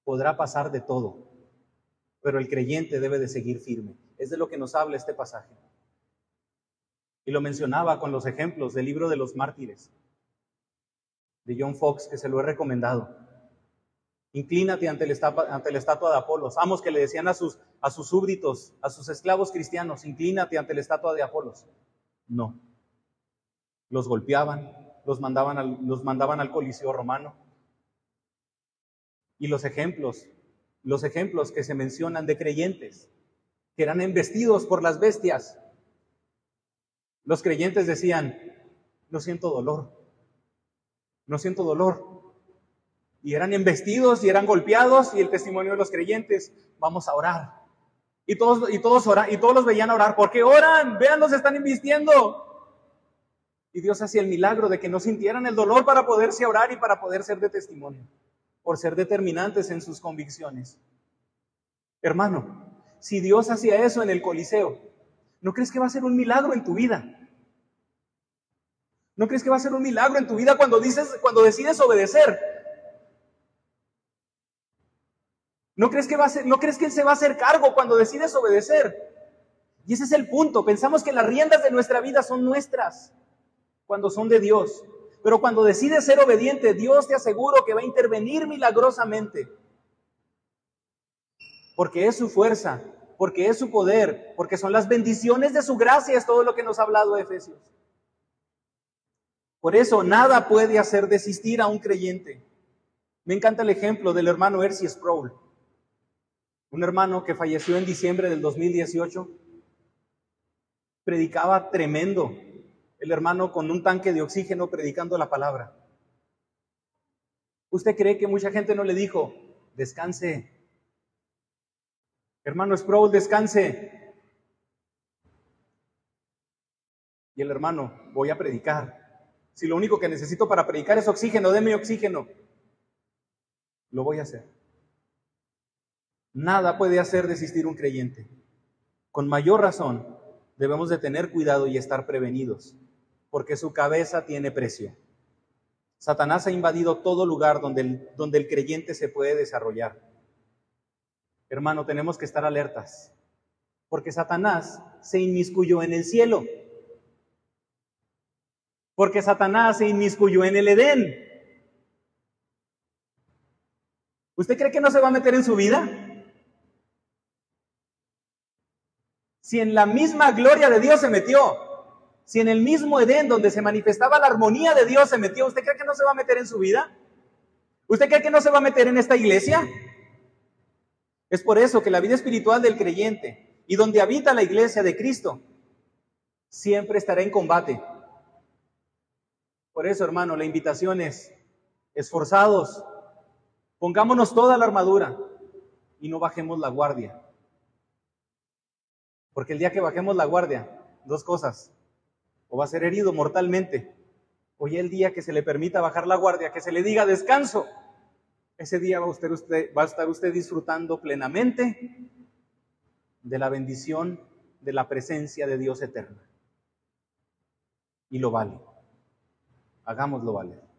S1: Podrá pasar de todo, pero el creyente debe de seguir firme. Es de lo que nos habla este pasaje. Y lo mencionaba con los ejemplos del libro de los mártires de John Fox, que se lo he recomendado. Inclínate ante, la estatua de Apolos. Amos que le decían a sus, a sus súbditos, a sus esclavos cristianos, inclínate ante la estatua de Apolos. No. Los golpeaban, los mandaban al, los mandaban al Coliseo romano. Y los ejemplos, los ejemplos que se mencionan de creyentes que eran embestidos por las bestias. Los creyentes decían, no siento dolor, no siento dolor, y eran embestidos y eran golpeados y el testimonio de los creyentes, vamos a orar. Y todos, y todos, oran, y todos los veían orar, porque oran? Vean, los están invistiendo. Y Dios hacía el milagro de que no sintieran el dolor para poderse orar y para poder ser de testimonio, por ser determinantes en sus convicciones. Hermano, si Dios hacía eso en el Coliseo, ¿no crees que va a ser un milagro en tu vida? ¿No crees que va a ser un milagro en tu vida cuando dices, cuando decides obedecer? ¿No crees, que va a ser, ¿No crees que Él se va a hacer cargo cuando decides obedecer? Y ese es el punto. Pensamos que las riendas de nuestra vida son nuestras cuando son de Dios. Pero cuando decides ser obediente, Dios te aseguro que va a intervenir milagrosamente. Porque es su fuerza, porque es su poder, porque son las bendiciones de su gracia, es todo lo que nos ha hablado Efesios. Por eso nada puede hacer desistir a un creyente. Me encanta el ejemplo del hermano Ercy Sproul un hermano que falleció en diciembre del 2018, predicaba tremendo, el hermano con un tanque de oxígeno predicando la palabra. ¿Usted cree que mucha gente no le dijo, descanse? Hermano Sproul, descanse. Y el hermano, voy a predicar. Si lo único que necesito para predicar es oxígeno, deme oxígeno. Lo voy a hacer. Nada puede hacer desistir un creyente. Con mayor razón, debemos de tener cuidado y estar prevenidos, porque su cabeza tiene precio. Satanás ha invadido todo lugar donde el, donde el creyente se puede desarrollar. Hermano, tenemos que estar alertas, porque Satanás se inmiscuyó en el cielo, porque Satanás se inmiscuyó en el Edén. ¿Usted cree que no se va a meter en su vida? Si en la misma gloria de Dios se metió, si en el mismo Edén donde se manifestaba la armonía de Dios se metió, ¿usted cree que no se va a meter en su vida? ¿Usted cree que no se va a meter en esta iglesia? Es por eso que la vida espiritual del creyente y donde habita la iglesia de Cristo siempre estará en combate. Por eso, hermano, la invitación es esforzados, pongámonos toda la armadura y no bajemos la guardia. Porque el día que bajemos la guardia, dos cosas, o va a ser herido mortalmente, o ya el día que se le permita bajar la guardia, que se le diga descanso, ese día va, usted, usted, va a estar usted disfrutando plenamente de la bendición de la presencia de Dios eterna. Y lo vale. Hagámoslo valer.